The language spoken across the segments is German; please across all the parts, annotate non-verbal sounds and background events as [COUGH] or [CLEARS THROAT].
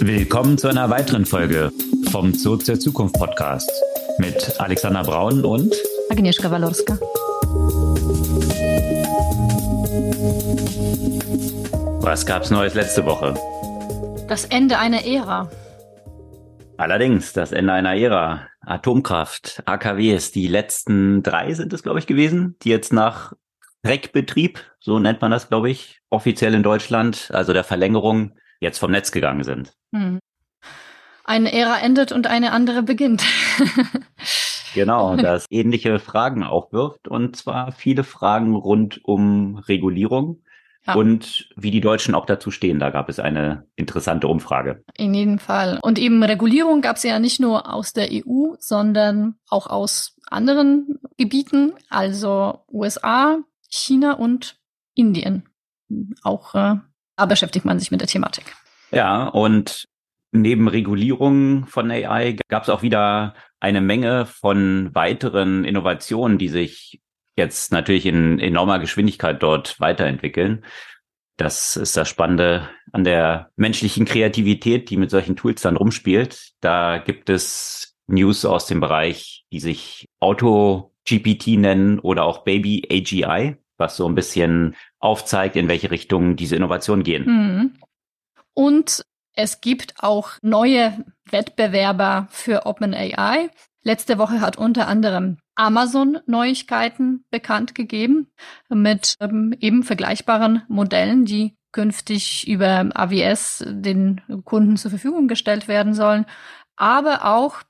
Willkommen zu einer weiteren Folge vom Zoo zur Zukunft Podcast mit Alexander Braun und Agnieszka Walorska. Was gab's Neues letzte Woche? Das Ende einer Ära. Allerdings, das Ende einer Ära. Atomkraft, AKWs, die letzten drei sind es, glaube ich, gewesen, die jetzt nach Dreckbetrieb, so nennt man das, glaube ich, offiziell in Deutschland, also der Verlängerung, jetzt vom Netz gegangen sind. Hm. Eine Ära endet und eine andere beginnt. [LAUGHS] genau, [LAUGHS] das ähnliche Fragen aufwirft und zwar viele Fragen rund um Regulierung ja. und wie die Deutschen auch dazu stehen. Da gab es eine interessante Umfrage. In jedem Fall. Und eben Regulierung gab es ja nicht nur aus der EU, sondern auch aus anderen Gebieten, also USA, China und Indien. Auch äh, da beschäftigt man sich mit der Thematik. Ja, und neben Regulierung von AI gab es auch wieder eine Menge von weiteren Innovationen, die sich jetzt natürlich in enormer Geschwindigkeit dort weiterentwickeln. Das ist das Spannende an der menschlichen Kreativität, die mit solchen Tools dann rumspielt. Da gibt es News aus dem Bereich, die sich Auto GPT nennen oder auch Baby AGI, was so ein bisschen aufzeigt, in welche Richtung diese Innovationen gehen. Mhm. Und es gibt auch neue Wettbewerber für OpenAI. Letzte Woche hat unter anderem Amazon Neuigkeiten bekannt gegeben mit ähm, eben vergleichbaren Modellen, die künftig über AWS den Kunden zur Verfügung gestellt werden sollen, aber auch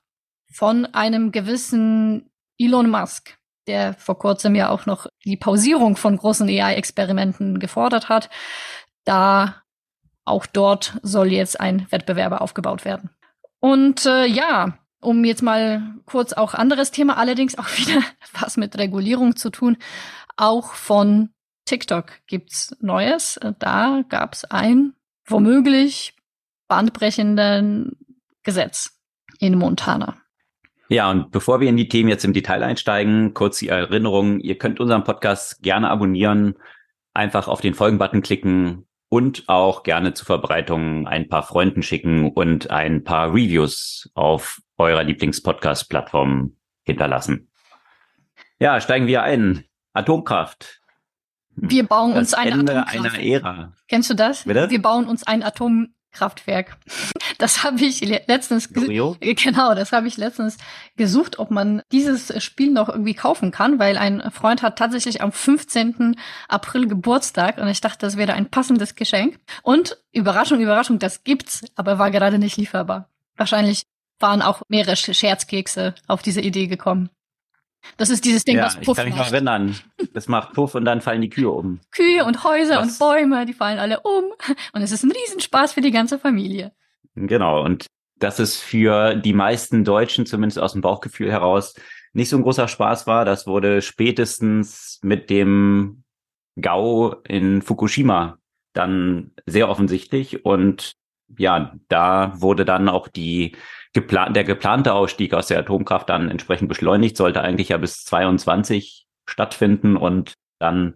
von einem gewissen Elon Musk, der vor kurzem ja auch noch die Pausierung von großen AI-Experimenten gefordert hat. Da auch dort soll jetzt ein Wettbewerber aufgebaut werden. Und äh, ja, um jetzt mal kurz auch anderes Thema, allerdings auch [LAUGHS] wieder was mit Regulierung zu tun. Auch von TikTok gibt's Neues. Da gab's ein womöglich bandbrechenden Gesetz in Montana. Ja, und bevor wir in die Themen jetzt im Detail einsteigen, kurz die Erinnerung, ihr könnt unseren Podcast gerne abonnieren, einfach auf den Folgen-Button klicken und auch gerne zur Verbreitung ein paar Freunden schicken und ein paar Reviews auf eurer Lieblingspodcast-Plattform hinterlassen. Ja, steigen wir ein. Atomkraft. Wir bauen das uns ein Ende einer Ära. Kennst du das? Bitte? Wir bauen uns ein Atom Kraftwerk. [LAUGHS] Das habe ich letztens genau, das habe ich letztens gesucht, ob man dieses Spiel noch irgendwie kaufen kann, weil ein Freund hat tatsächlich am 15. April Geburtstag und ich dachte, das wäre ein passendes Geschenk. Und Überraschung, Überraschung, das gibt's, aber war gerade nicht lieferbar. Wahrscheinlich waren auch mehrere Scherzkekse auf diese Idee gekommen. Das ist dieses Ding, ja, was Puff Ich kann mich noch erinnern. Das macht Puff und dann fallen die Kühe um. Kühe und Häuser was? und Bäume, die fallen alle um. Und es ist ein Riesenspaß für die ganze Familie. Genau. Und dass es für die meisten Deutschen, zumindest aus dem Bauchgefühl heraus, nicht so ein großer Spaß war, das wurde spätestens mit dem GAU in Fukushima dann sehr offensichtlich. Und ja, da wurde dann auch die geplan der geplante Ausstieg aus der Atomkraft dann entsprechend beschleunigt, sollte eigentlich ja bis 22 stattfinden und dann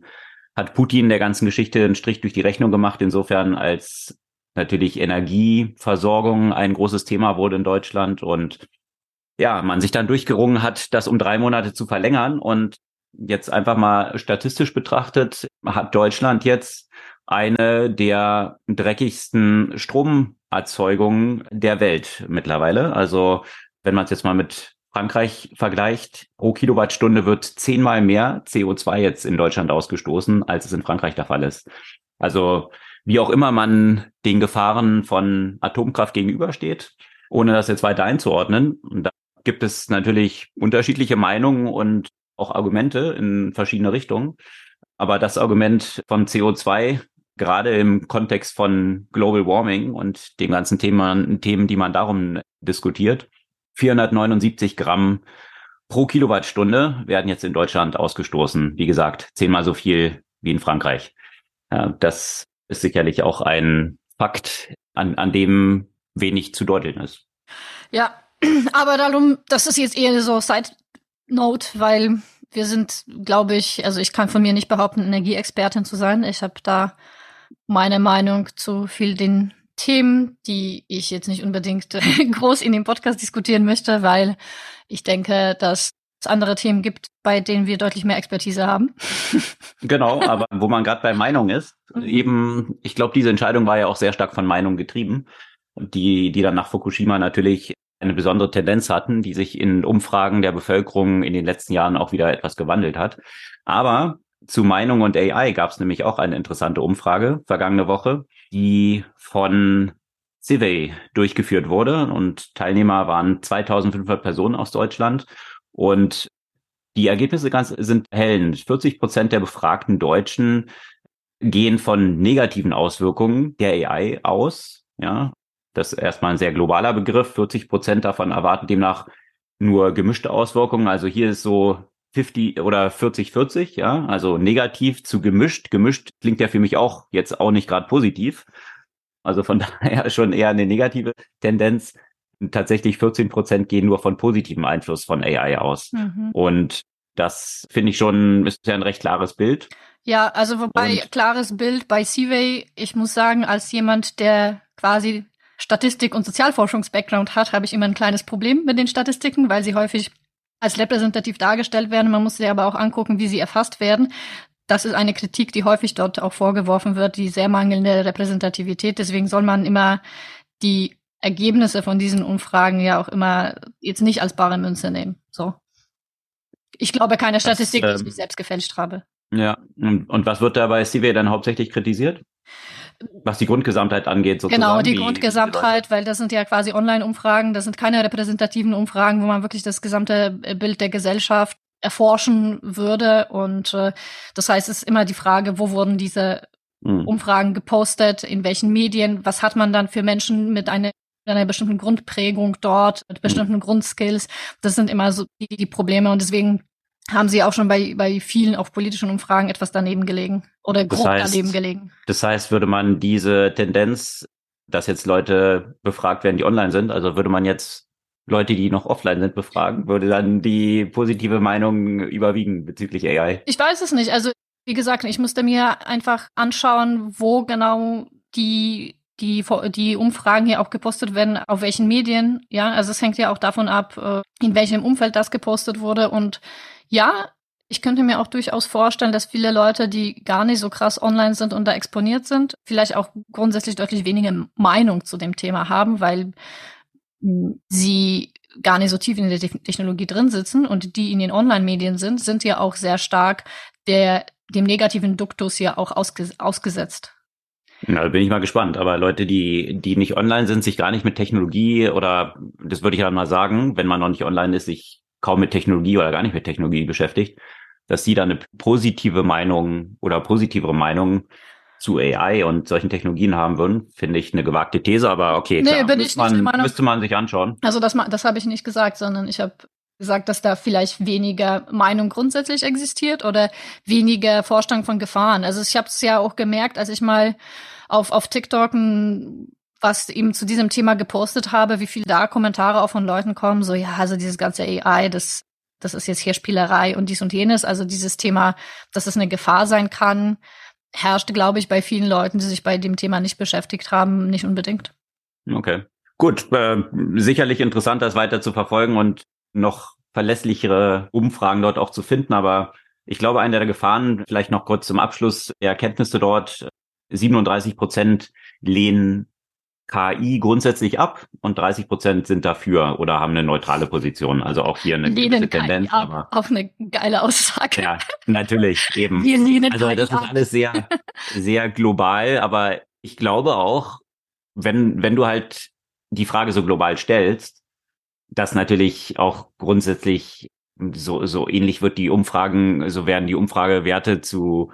hat Putin der ganzen Geschichte einen Strich durch die Rechnung gemacht, insofern als natürlich Energieversorgung ein großes Thema wurde in Deutschland und ja, man sich dann durchgerungen hat, das um drei Monate zu verlängern und jetzt einfach mal statistisch betrachtet hat Deutschland jetzt eine der dreckigsten Stromerzeugungen der Welt mittlerweile. Also wenn man es jetzt mal mit Frankreich vergleicht, pro Kilowattstunde wird zehnmal mehr CO2 jetzt in Deutschland ausgestoßen, als es in Frankreich der Fall ist. Also wie auch immer man den Gefahren von Atomkraft gegenübersteht, ohne das jetzt weiter einzuordnen. Und da gibt es natürlich unterschiedliche Meinungen und auch Argumente in verschiedene Richtungen. Aber das Argument von CO2 gerade im Kontext von Global Warming und dem ganzen Thema, Themen, die man darum diskutiert. 479 Gramm pro Kilowattstunde werden jetzt in Deutschland ausgestoßen. Wie gesagt, zehnmal so viel wie in Frankreich. Das ist sicherlich auch ein Fakt, an, an dem wenig zu deuteln ist. Ja, [CLEARS THROAT] aber darum, das ist jetzt eher so Side Note, weil wir sind, glaube ich, also ich kann von mir nicht behaupten, Energieexpertin zu sein. Ich habe da meine Meinung zu viel den Themen, die ich jetzt nicht unbedingt [LAUGHS] groß in dem Podcast diskutieren möchte, weil ich denke, dass es andere Themen gibt, bei denen wir deutlich mehr Expertise haben. [LAUGHS] Genau, aber wo man gerade bei Meinung ist, mhm. eben, ich glaube, diese Entscheidung war ja auch sehr stark von Meinung getrieben, die, die dann nach Fukushima natürlich eine besondere Tendenz hatten, die sich in Umfragen der Bevölkerung in den letzten Jahren auch wieder etwas gewandelt hat. Aber zu Meinung und AI gab es nämlich auch eine interessante Umfrage vergangene Woche, die von Civey durchgeführt wurde und Teilnehmer waren 2500 Personen aus Deutschland und die Ergebnisse ganz, sind hellen. 40 Prozent der befragten Deutschen gehen von negativen Auswirkungen der AI aus. Ja, das ist erstmal ein sehr globaler Begriff. 40 Prozent davon erwarten demnach nur gemischte Auswirkungen. Also hier ist so 50 oder 40, 40, ja, also negativ zu gemischt. Gemischt klingt ja für mich auch jetzt auch nicht gerade positiv. Also von [LAUGHS] daher schon eher eine negative Tendenz tatsächlich 14 Prozent gehen nur von positivem Einfluss von AI aus. Mhm. Und das finde ich schon, ist ja ein recht klares Bild. Ja, also wobei Und, klares Bild bei Seaway, ich muss sagen, als jemand, der quasi Statistik- und Sozialforschungs-Background hat, habe ich immer ein kleines Problem mit den Statistiken, weil sie häufig als repräsentativ dargestellt werden. Man muss sie aber auch angucken, wie sie erfasst werden. Das ist eine Kritik, die häufig dort auch vorgeworfen wird, die sehr mangelnde Repräsentativität. Deswegen soll man immer die Ergebnisse von diesen Umfragen ja auch immer jetzt nicht als bare Münze nehmen. So. Ich glaube keine Statistik, das, ähm, die ich mich selbst gefälscht habe. Ja, und, und was wird da bei CW dann hauptsächlich kritisiert? Was die Grundgesamtheit angeht, sozusagen. Genau, die, Grundgesamtheit, weil das sind ja quasi Online-Umfragen, das sind keine repräsentativen Umfragen, wo man wirklich das gesamte Bild der Gesellschaft erforschen würde. Und äh, das heißt, es ist immer die Frage, wo wurden diese hm. Umfragen gepostet, in welchen Medien, was hat man dann für Menschen mit einer einer bestimmten Grundprägung dort, mit bestimmten mhm. Grundskills. Das sind immer so die, die Probleme und deswegen haben sie auch schon bei, bei vielen auch politischen Umfragen etwas daneben gelegen oder grob das heißt, daneben gelegen. Das heißt, würde man diese Tendenz, dass jetzt Leute befragt werden, die online sind, also würde man jetzt Leute, die noch offline sind, befragen, würde dann die positive Meinung überwiegen bezüglich AI? Ich weiß es nicht. Also wie gesagt, ich musste mir einfach anschauen, wo genau die die, die Umfragen hier auch gepostet werden, auf welchen Medien. Ja, also es hängt ja auch davon ab, äh, in welchem Umfeld das gepostet wurde. Und ja, ich könnte mir auch durchaus vorstellen, dass viele Leute, die gar nicht so krass online sind und da exponiert sind, vielleicht auch grundsätzlich deutlich weniger Meinung zu dem Thema haben, weil hm, sie gar nicht so tief in der Technologie drin sitzen und die in den Online-Medien sind, sind ja auch sehr stark der, dem negativen Duktus ja auch ausge ausgesetzt. Na, da bin ich mal gespannt. Aber Leute, die, die nicht online sind, sich gar nicht mit Technologie oder, das würde ich ja mal sagen, wenn man noch nicht online ist, sich kaum mit Technologie oder gar nicht mit Technologie beschäftigt, dass die da eine positive Meinung oder positivere Meinung zu AI und solchen Technologien haben würden, finde ich eine gewagte These, aber okay, nee, klar, ich man, müsste man sich anschauen. Also das, das habe ich nicht gesagt, sondern ich habe gesagt, dass da vielleicht weniger Meinung grundsätzlich existiert oder weniger Vorstellung von Gefahren. Also ich habe es ja auch gemerkt, als ich mal auf, auf TikTok ein, was eben zu diesem Thema gepostet habe, wie viel da Kommentare auch von Leuten kommen, so ja, also dieses ganze AI, das das ist jetzt hier Spielerei und dies und jenes. Also dieses Thema, dass es eine Gefahr sein kann, herrscht, glaube ich, bei vielen Leuten, die sich bei dem Thema nicht beschäftigt haben, nicht unbedingt. Okay. Gut, äh, sicherlich interessant, das weiter zu verfolgen und noch verlässlichere Umfragen dort auch zu finden. Aber ich glaube, eine der Gefahren, vielleicht noch kurz zum Abschluss, Erkenntnisse dort, 37 Prozent lehnen KI grundsätzlich ab und 30 Prozent sind dafür oder haben eine neutrale Position. Also auch hier eine lehnen Tendenz. KI ab, aber auf eine geile Aussage. Ja, natürlich eben. Wir lehnen also das ist alles sehr, sehr global, aber ich glaube auch, wenn, wenn du halt die Frage so global stellst, dass natürlich auch grundsätzlich so, so ähnlich wird die Umfragen, so werden die Umfragewerte zu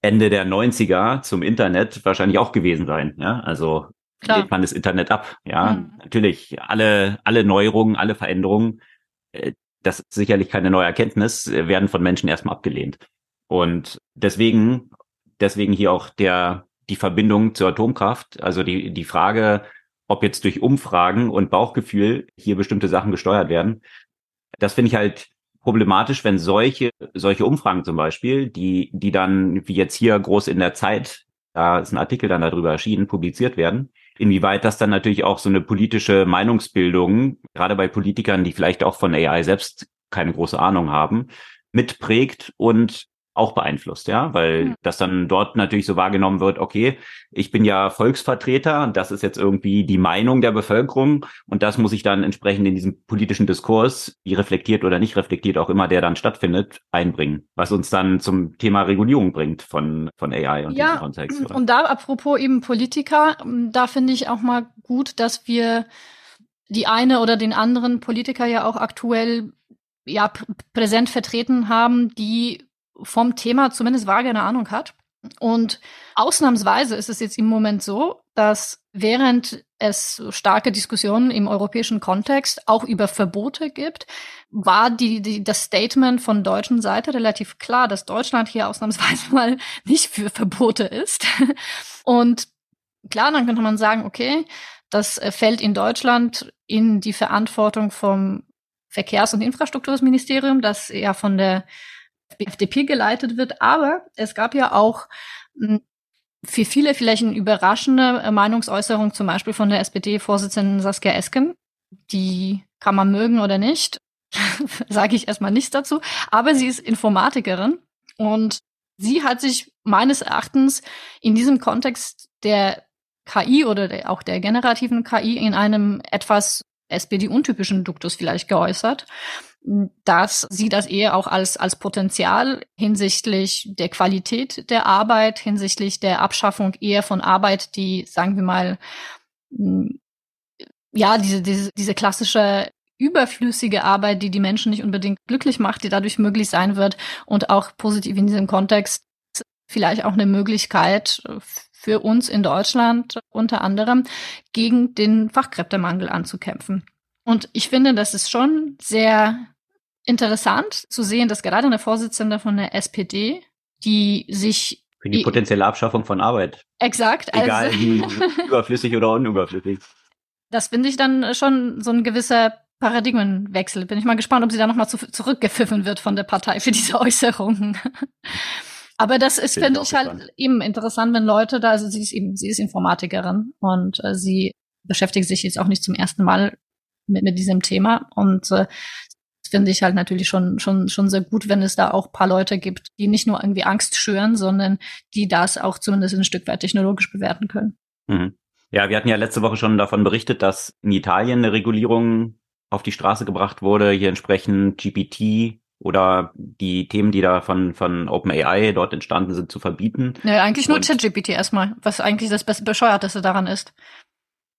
Ende der 90er zum Internet wahrscheinlich auch gewesen sein. Ja, also Klar. lädt man das Internet ab. Ja, mhm. natürlich alle, alle Neuerungen, alle Veränderungen, äh, das ist sicherlich keine neue Erkenntnis, äh, werden von Menschen erstmal abgelehnt. Und deswegen, deswegen hier auch der, die Verbindung zur Atomkraft, also die, die Frage, ob jetzt durch Umfragen und Bauchgefühl hier bestimmte Sachen gesteuert werden. Das finde ich halt problematisch, wenn solche, solche Umfragen zum Beispiel, die, die dann, wie jetzt hier groß in der Zeit, da ist ein Artikel dann darüber erschienen, publiziert werden, inwieweit das dann natürlich auch so eine politische Meinungsbildung, gerade bei Politikern, die vielleicht auch von AI selbst keine große Ahnung haben, mitprägt und auch beeinflusst, ja, weil mhm. das dann dort natürlich so wahrgenommen wird, okay, ich bin ja Volksvertreter und das ist jetzt irgendwie die Meinung der Bevölkerung und das muss ich dann entsprechend in diesem politischen Diskurs, wie reflektiert oder nicht reflektiert auch immer der dann stattfindet, einbringen, was uns dann zum Thema Regulierung bringt von, von AI und ja, Kontext. Oder? Und da apropos eben Politiker, da finde ich auch mal gut, dass wir die eine oder den anderen Politiker ja auch aktuell ja präsent vertreten haben, die vom Thema zumindest vage eine Ahnung hat. Und ausnahmsweise ist es jetzt im Moment so, dass während es starke Diskussionen im europäischen Kontext auch über Verbote gibt, war die, die, das Statement von deutschen Seite relativ klar, dass Deutschland hier ausnahmsweise [LAUGHS] mal nicht für Verbote ist. Und klar, dann könnte man sagen, okay, das fällt in Deutschland in die Verantwortung vom Verkehrs- und Infrastrukturministerium, das ja von der FDP geleitet wird. Aber es gab ja auch hm, für viele vielleicht eine überraschende äh, Meinungsäußerung, zum Beispiel von der SPD-Vorsitzenden Saskia Esken. Die kann man mögen oder nicht, [LAUGHS] sage ich erstmal nichts dazu. Aber sie ist Informatikerin und sie hat sich meines Erachtens in diesem Kontext der KI oder der, auch der generativen KI in einem etwas SPD-untypischen Duktus vielleicht geäußert dass sie das eher auch als, als Potenzial hinsichtlich der Qualität der Arbeit, hinsichtlich der Abschaffung eher von Arbeit, die, sagen wir mal, ja, diese, diese, diese klassische überflüssige Arbeit, die die Menschen nicht unbedingt glücklich macht, die dadurch möglich sein wird und auch positiv in diesem Kontext vielleicht auch eine Möglichkeit für uns in Deutschland unter anderem gegen den Fachkräftemangel anzukämpfen. Und ich finde, das ist schon sehr interessant zu sehen, dass gerade eine Vorsitzende von der SPD, die sich für die potenzielle Abschaffung von Arbeit. Exakt. Egal also, [LAUGHS] wie überflüssig oder unüberflüssig. Das finde ich dann schon so ein gewisser Paradigmenwechsel. Bin ich mal gespannt, ob sie da nochmal zu, zurückgepfiffen wird von der Partei für diese Äußerungen. [LAUGHS] Aber das ist, finde ich, halt eben interessant, wenn Leute da, also sie ist eben, sie ist Informatikerin und äh, sie beschäftigt sich jetzt auch nicht zum ersten Mal mit, mit diesem Thema. Und äh, finde ich halt natürlich schon, schon, schon sehr gut, wenn es da auch paar Leute gibt, die nicht nur irgendwie Angst schüren, sondern die das auch zumindest ein Stück weit technologisch bewerten können. Mhm. Ja, wir hatten ja letzte Woche schon davon berichtet, dass in Italien eine Regulierung auf die Straße gebracht wurde, hier entsprechend GPT oder die Themen, die da von, von OpenAI dort entstanden sind, zu verbieten. Ja, eigentlich nur ChatGPT erstmal, was eigentlich das Bescheuerteste daran ist.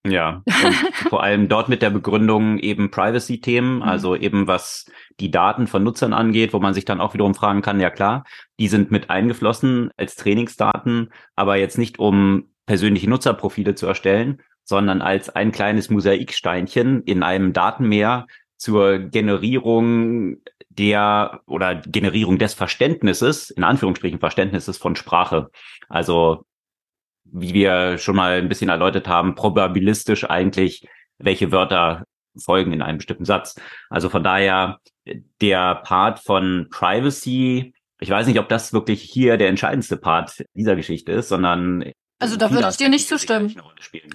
Ja, und [LAUGHS] vor allem dort mit der Begründung eben Privacy-Themen, mhm. also eben was die Daten von Nutzern angeht, wo man sich dann auch wiederum fragen kann, ja klar, die sind mit eingeflossen als Trainingsdaten, aber jetzt nicht um persönliche Nutzerprofile zu erstellen, sondern als ein kleines Mosaiksteinchen in einem Datenmeer zur Generierung der oder Generierung des Verständnisses, in Anführungsstrichen Verständnisses von Sprache. Also wie wir schon mal ein bisschen erläutert haben, probabilistisch eigentlich, welche Wörter folgen in einem bestimmten Satz. Also von daher der Part von Privacy, ich weiß nicht, ob das wirklich hier der entscheidendste Part dieser Geschichte ist, sondern also da würde ich dir nicht zustimmen.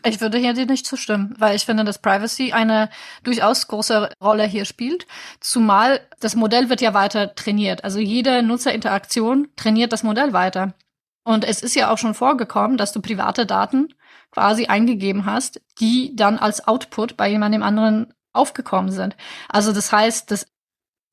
Ich würde hier dir nicht zustimmen, weil ich finde, dass Privacy eine durchaus große Rolle hier spielt. Zumal das Modell wird ja weiter trainiert. Also jede Nutzerinteraktion trainiert das Modell weiter. Und es ist ja auch schon vorgekommen, dass du private Daten quasi eingegeben hast, die dann als Output bei jemandem anderen aufgekommen sind. Also das heißt, dass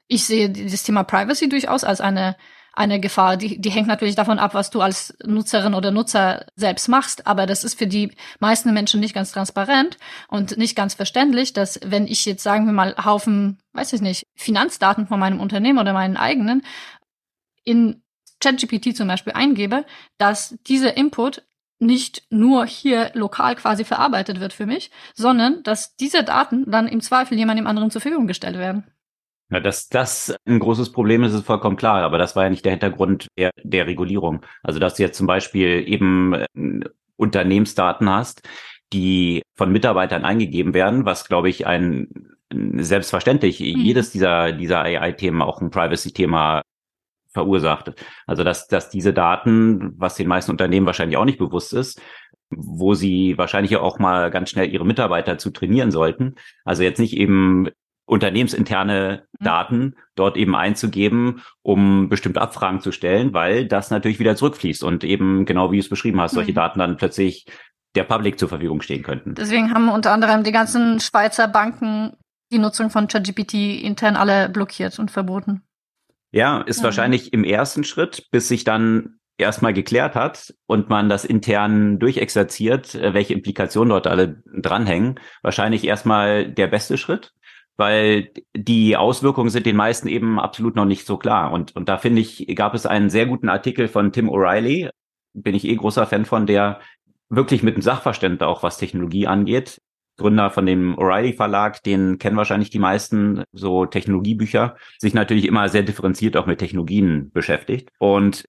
ich sehe das Thema Privacy durchaus als eine eine Gefahr. Die, die hängt natürlich davon ab, was du als Nutzerin oder Nutzer selbst machst. Aber das ist für die meisten Menschen nicht ganz transparent und nicht ganz verständlich, dass wenn ich jetzt, sagen wir mal, Haufen, weiß ich nicht, Finanzdaten von meinem Unternehmen oder meinen eigenen in ChatGPT zum Beispiel eingebe, dass dieser Input nicht nur hier lokal quasi verarbeitet wird für mich, sondern dass diese Daten dann im Zweifel jemandem anderen zur Verfügung gestellt werden. Ja, dass das ein großes Problem ist, ist vollkommen klar, aber das war ja nicht der Hintergrund der, der Regulierung. Also dass du jetzt zum Beispiel eben äh, Unternehmensdaten hast, die von Mitarbeitern eingegeben werden, was glaube ich ein selbstverständlich mhm. jedes dieser dieser AI-Themen auch ein Privacy-Thema verursacht. Also dass, dass diese Daten, was den meisten Unternehmen wahrscheinlich auch nicht bewusst ist, wo sie wahrscheinlich auch mal ganz schnell ihre Mitarbeiter zu trainieren sollten. Also jetzt nicht eben unternehmensinterne mhm. Daten dort eben einzugeben, um bestimmte Abfragen zu stellen, weil das natürlich wieder zurückfließt und eben genau wie du es beschrieben hast, solche mhm. Daten dann plötzlich der Public zur Verfügung stehen könnten. Deswegen haben unter anderem die ganzen Schweizer Banken die Nutzung von ChatGPT intern alle blockiert und verboten. Ja, ist ja. wahrscheinlich im ersten Schritt, bis sich dann erstmal geklärt hat und man das intern durchexerziert, äh, welche Implikationen dort alle dranhängen, wahrscheinlich erstmal der beste Schritt, weil die Auswirkungen sind den meisten eben absolut noch nicht so klar. Und, und da finde ich, gab es einen sehr guten Artikel von Tim O'Reilly, bin ich eh großer Fan von, der wirklich mit einem Sachverständnis auch, was Technologie angeht, Gründer von dem O'Reilly Verlag, den kennen wahrscheinlich die meisten, so Technologiebücher, sich natürlich immer sehr differenziert auch mit Technologien beschäftigt. Und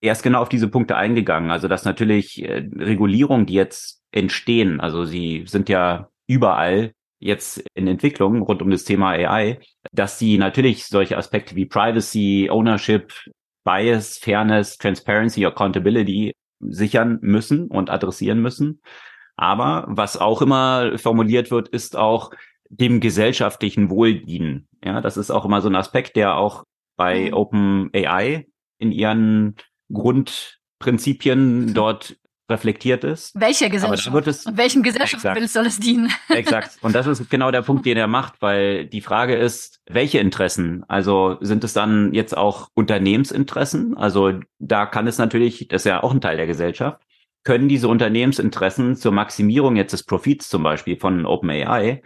er ist genau auf diese Punkte eingegangen. Also dass natürlich äh, Regulierungen, die jetzt entstehen, also sie sind ja überall jetzt in Entwicklung rund um das Thema AI, dass sie natürlich solche Aspekte wie Privacy, Ownership, Bias, Fairness, Transparency, Accountability sichern müssen und adressieren müssen. Aber was auch immer formuliert wird, ist auch dem gesellschaftlichen Wohl dienen. Ja, das ist auch immer so ein Aspekt, der auch bei mhm. OpenAI in ihren Grundprinzipien dort reflektiert ist. Welche Gesellschaft? wird es, Und welchem Gesellschaftsbild soll es dienen? [LAUGHS] exakt. Und das ist genau der Punkt, den er macht, weil die Frage ist, welche Interessen? Also sind es dann jetzt auch Unternehmensinteressen? Also da kann es natürlich, das ist ja auch ein Teil der Gesellschaft, können diese Unternehmensinteressen zur Maximierung jetzt des Profits zum Beispiel von OpenAI,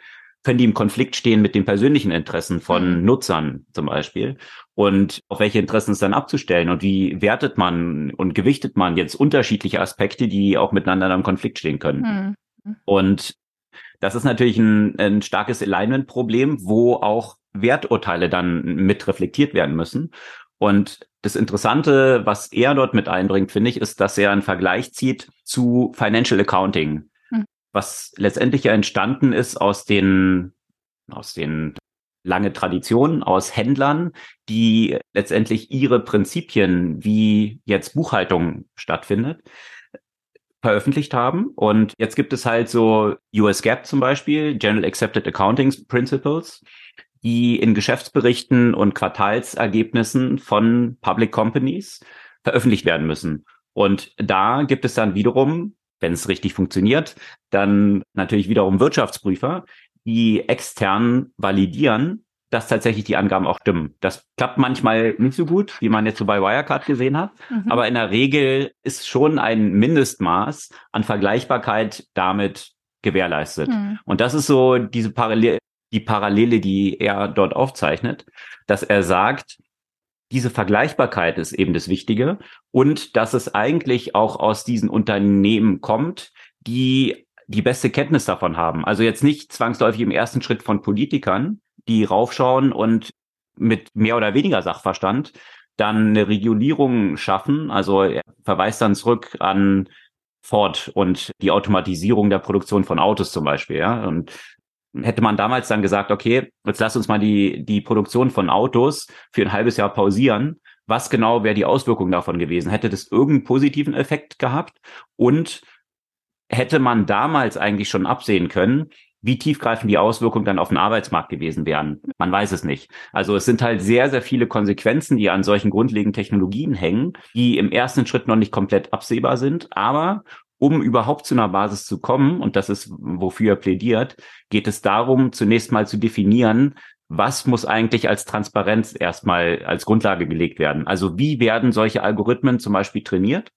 können die im Konflikt stehen mit den persönlichen Interessen von mhm. Nutzern zum Beispiel und auf welche Interessen es dann abzustellen und wie wertet man und gewichtet man jetzt unterschiedliche Aspekte, die auch miteinander im Konflikt stehen können. Mhm. Und das ist natürlich ein, ein starkes Alignment-Problem, wo auch Werturteile dann mit reflektiert werden müssen. Und das Interessante, was er dort mit einbringt, finde ich, ist, dass er einen Vergleich zieht zu Financial Accounting, hm. was letztendlich ja entstanden ist aus den, aus den lange Traditionen, aus Händlern, die letztendlich ihre Prinzipien, wie jetzt Buchhaltung stattfindet, veröffentlicht haben. Und jetzt gibt es halt so US GAAP zum Beispiel, General Accepted Accounting Principles, die in Geschäftsberichten und Quartalsergebnissen von Public Companies veröffentlicht werden müssen. Und da gibt es dann wiederum, wenn es richtig funktioniert, dann natürlich wiederum Wirtschaftsprüfer, die extern validieren, dass tatsächlich die Angaben auch stimmen. Das klappt manchmal nicht so gut, wie man jetzt so bei Wirecard gesehen hat. Mhm. Aber in der Regel ist schon ein Mindestmaß an Vergleichbarkeit damit gewährleistet. Mhm. Und das ist so diese Parallel die Parallele, die er dort aufzeichnet, dass er sagt, diese Vergleichbarkeit ist eben das Wichtige und dass es eigentlich auch aus diesen Unternehmen kommt, die die beste Kenntnis davon haben. Also jetzt nicht zwangsläufig im ersten Schritt von Politikern, die raufschauen und mit mehr oder weniger Sachverstand dann eine Regulierung schaffen. Also er verweist dann zurück an Ford und die Automatisierung der Produktion von Autos zum Beispiel. Ja? Und hätte man damals dann gesagt, okay, jetzt lass uns mal die, die Produktion von Autos für ein halbes Jahr pausieren. Was genau wäre die Auswirkung davon gewesen? Hätte das irgendeinen positiven Effekt gehabt? Und hätte man damals eigentlich schon absehen können, wie tiefgreifend die Auswirkungen dann auf den Arbeitsmarkt gewesen wären. Man weiß es nicht. Also es sind halt sehr, sehr viele Konsequenzen, die an solchen grundlegenden Technologien hängen, die im ersten Schritt noch nicht komplett absehbar sind, aber um überhaupt zu einer Basis zu kommen, und das ist, wofür er plädiert, geht es darum, zunächst mal zu definieren, was muss eigentlich als Transparenz erstmal als Grundlage gelegt werden? Also wie werden solche Algorithmen zum Beispiel trainiert?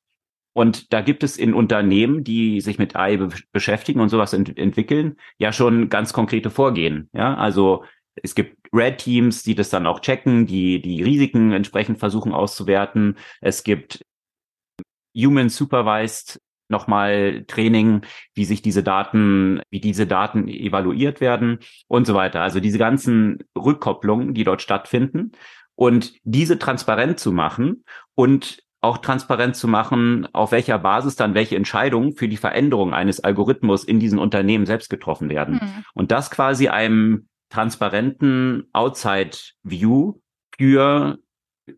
Und da gibt es in Unternehmen, die sich mit AI be beschäftigen und sowas ent entwickeln, ja schon ganz konkrete Vorgehen. Ja, also es gibt Red Teams, die das dann auch checken, die die Risiken entsprechend versuchen auszuwerten. Es gibt Human Supervised nochmal Training, wie sich diese Daten, wie diese Daten evaluiert werden und so weiter. Also diese ganzen Rückkopplungen, die dort stattfinden und diese transparent zu machen und auch transparent zu machen, auf welcher Basis dann welche Entscheidungen für die Veränderung eines Algorithmus in diesen Unternehmen selbst getroffen werden. Mhm. Und das quasi einem transparenten Outside View für,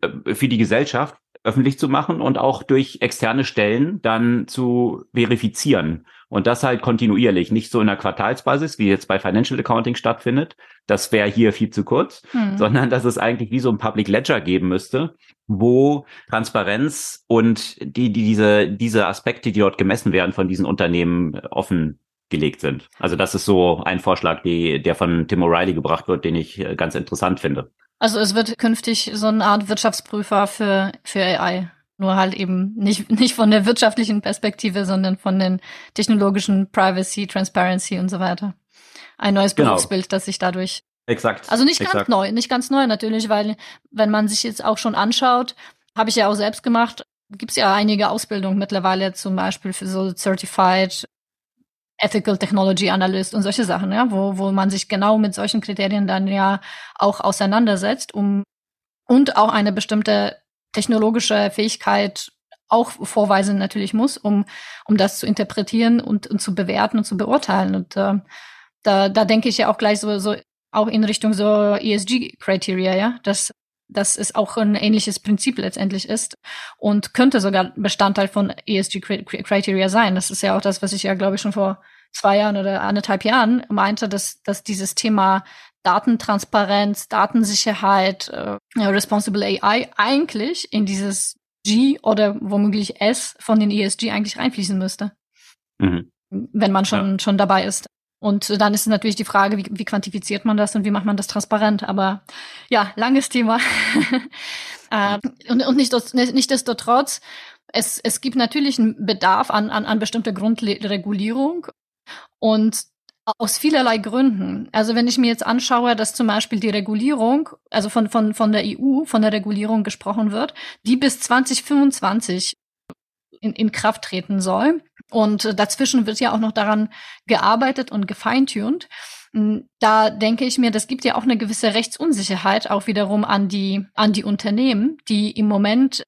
äh, für die Gesellschaft öffentlich zu machen und auch durch externe Stellen dann zu verifizieren. Und das halt kontinuierlich, nicht so in der Quartalsbasis, wie jetzt bei Financial Accounting stattfindet. Das wäre hier viel zu kurz, hm. sondern dass es eigentlich wie so ein Public Ledger geben müsste, wo Transparenz und die, die diese, diese Aspekte, die dort gemessen werden von diesen Unternehmen offen gelegt sind. Also das ist so ein Vorschlag, die, der von Tim O'Reilly gebracht wird, den ich äh, ganz interessant finde. Also es wird künftig so eine Art Wirtschaftsprüfer für, für AI. Nur halt eben nicht, [LAUGHS] nicht von der wirtschaftlichen Perspektive, sondern von den technologischen Privacy, Transparency und so weiter. Ein neues genau. Berufsbild, das sich dadurch Exakt. Also nicht Exakt. ganz neu, nicht ganz neu natürlich, weil wenn man sich jetzt auch schon anschaut, habe ich ja auch selbst gemacht, gibt es ja einige Ausbildungen mittlerweile, zum Beispiel für so Certified Ethical Technology Analyst und solche Sachen, ja, wo, wo man sich genau mit solchen Kriterien dann ja auch auseinandersetzt, um und auch eine bestimmte technologische Fähigkeit auch vorweisen natürlich muss, um, um das zu interpretieren und, und zu bewerten und zu beurteilen. Und äh, da, da denke ich ja auch gleich so, so auch in Richtung so ESG-Criteria, ja, dass dass es auch ein ähnliches Prinzip letztendlich ist und könnte sogar Bestandteil von ESG-Criteria sein. Das ist ja auch das, was ich ja, glaube ich, schon vor zwei Jahren oder anderthalb Jahren meinte, dass, dass dieses Thema Datentransparenz, Datensicherheit, äh, Responsible AI eigentlich in dieses G oder womöglich S von den ESG eigentlich reinfließen müsste. Mhm. Wenn man schon, ja. schon dabei ist. Und dann ist natürlich die Frage, wie, wie quantifiziert man das und wie macht man das transparent. Aber ja, langes Thema. [LAUGHS] äh, und und nicht, nicht desto trotz, es, es gibt natürlich einen Bedarf an, an, an bestimmter Grundregulierung und aus vielerlei Gründen. Also wenn ich mir jetzt anschaue, dass zum Beispiel die Regulierung, also von, von, von der EU, von der Regulierung gesprochen wird, die bis 2025 in, in Kraft treten soll, und dazwischen wird ja auch noch daran gearbeitet und gefeintuned. Hm, da denke ich mir, das gibt ja auch eine gewisse Rechtsunsicherheit auch wiederum an die, an die Unternehmen, die im Moment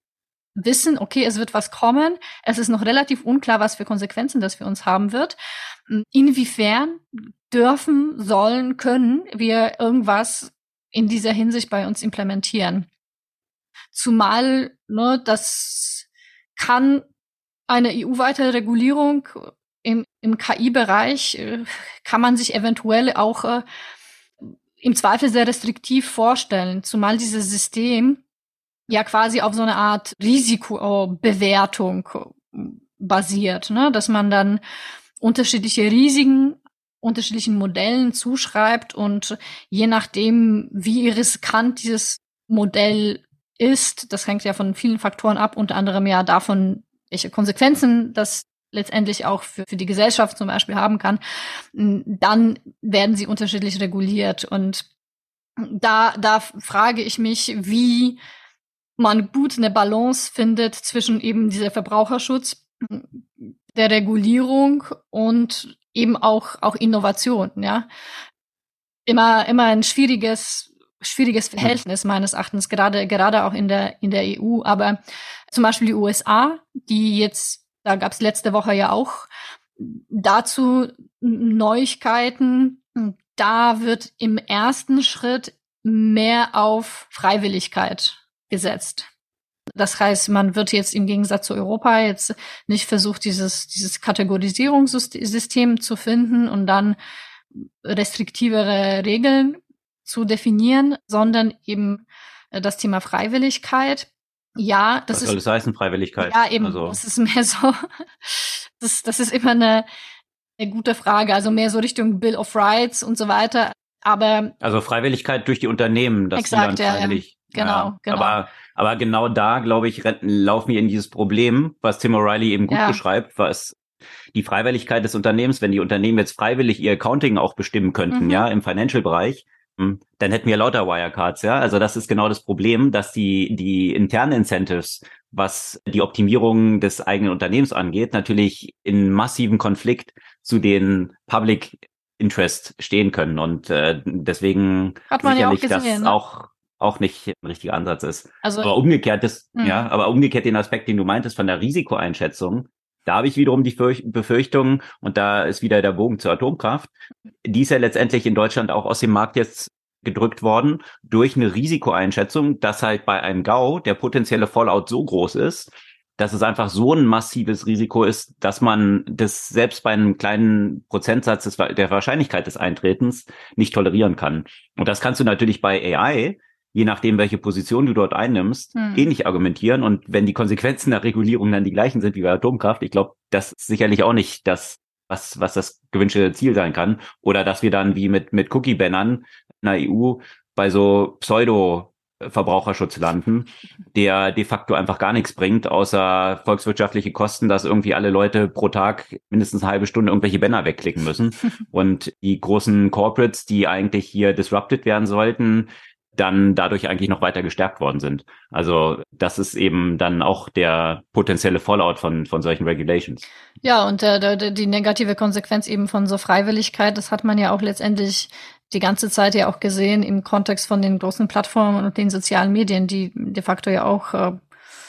wissen, okay, es wird was kommen. Es ist noch relativ unklar, was für Konsequenzen das für uns haben wird. Hm, inwiefern dürfen, sollen, können wir irgendwas in dieser Hinsicht bei uns implementieren? Zumal, ne, das kann eine EU-weite Regulierung im, im KI-Bereich äh, kann man sich eventuell auch äh, im Zweifel sehr restriktiv vorstellen, zumal dieses System ja quasi auf so eine Art Risikobewertung basiert, ne? dass man dann unterschiedliche Risiken unterschiedlichen Modellen zuschreibt und je nachdem, wie riskant dieses Modell ist, das hängt ja von vielen Faktoren ab, unter anderem ja davon, welche Konsequenzen das letztendlich auch für, für die Gesellschaft zum Beispiel haben kann, dann werden sie unterschiedlich reguliert. Und da, da frage ich mich, wie man gut eine Balance findet zwischen eben dieser Verbraucherschutz, der Regulierung und eben auch, auch Innovation, ja. Immer, immer ein schwieriges, schwieriges Verhältnis meines Erachtens, gerade, gerade auch in der, in der EU. Aber zum Beispiel die USA, die jetzt, da gab es letzte Woche ja auch dazu Neuigkeiten. Da wird im ersten Schritt mehr auf Freiwilligkeit gesetzt. Das heißt, man wird jetzt im Gegensatz zu Europa jetzt nicht versucht, dieses, dieses Kategorisierungssystem zu finden und dann restriktivere Regeln zu definieren, sondern eben das Thema Freiwilligkeit. Ja, das Was ist. soll es heißen, Freiwilligkeit? Ja, eben. Also. Das ist mehr so. [LAUGHS] Das, das ist immer eine, eine gute Frage. Also mehr so Richtung Bill of Rights und so weiter. Aber. Also Freiwilligkeit durch die Unternehmen, dass exakt, dann freiwillig. Ja, genau, ja, genau. Aber, aber genau da, glaube ich, laufen wir in dieses Problem, was Tim O'Reilly eben gut ja. beschreibt, was die Freiwilligkeit des Unternehmens, wenn die Unternehmen jetzt freiwillig ihr Accounting auch bestimmen könnten, mhm. ja, im Financial-Bereich, dann hätten wir lauter Wirecards, ja. Also das ist genau das Problem, dass die, die internen Incentives, was die Optimierung des eigenen Unternehmens angeht, natürlich in massiven Konflikt zu den Public Interest stehen können. Und äh, deswegen Hat man sicherlich ja auch gesehen, das ne? auch auch nicht ein richtiger Ansatz ist. Also, aber umgekehrt ist, mh. ja, aber umgekehrt den Aspekt, den du meintest von der Risikoeinschätzung, da habe ich wiederum die Befürchtung, und da ist wieder der Bogen zur Atomkraft, die ist ja letztendlich in Deutschland auch aus dem Markt jetzt gedrückt worden durch eine Risikoeinschätzung, dass halt bei einem GAU der potenzielle Fallout so groß ist, dass es einfach so ein massives Risiko ist, dass man das selbst bei einem kleinen Prozentsatz des, der Wahrscheinlichkeit des Eintretens nicht tolerieren kann. Und das kannst du natürlich bei AI, je nachdem, welche Position du dort einnimmst, hm. ähnlich argumentieren. Und wenn die Konsequenzen der Regulierung dann die gleichen sind wie bei Atomkraft, ich glaube, das ist sicherlich auch nicht das, was, was das gewünschte Ziel sein kann. Oder dass wir dann wie mit, mit Cookie-Bannern in der EU bei so Pseudo Verbraucherschutz landen, der de facto einfach gar nichts bringt, außer volkswirtschaftliche Kosten, dass irgendwie alle Leute pro Tag mindestens eine halbe Stunde irgendwelche Banner wegklicken müssen. [LAUGHS] Und die großen Corporates, die eigentlich hier disrupted werden sollten, dann dadurch eigentlich noch weiter gestärkt worden sind. Also das ist eben dann auch der potenzielle Fallout von, von solchen Regulations. Ja, und äh, die negative Konsequenz eben von so Freiwilligkeit, das hat man ja auch letztendlich die ganze Zeit ja auch gesehen im Kontext von den großen Plattformen und den sozialen Medien, die de facto ja auch äh,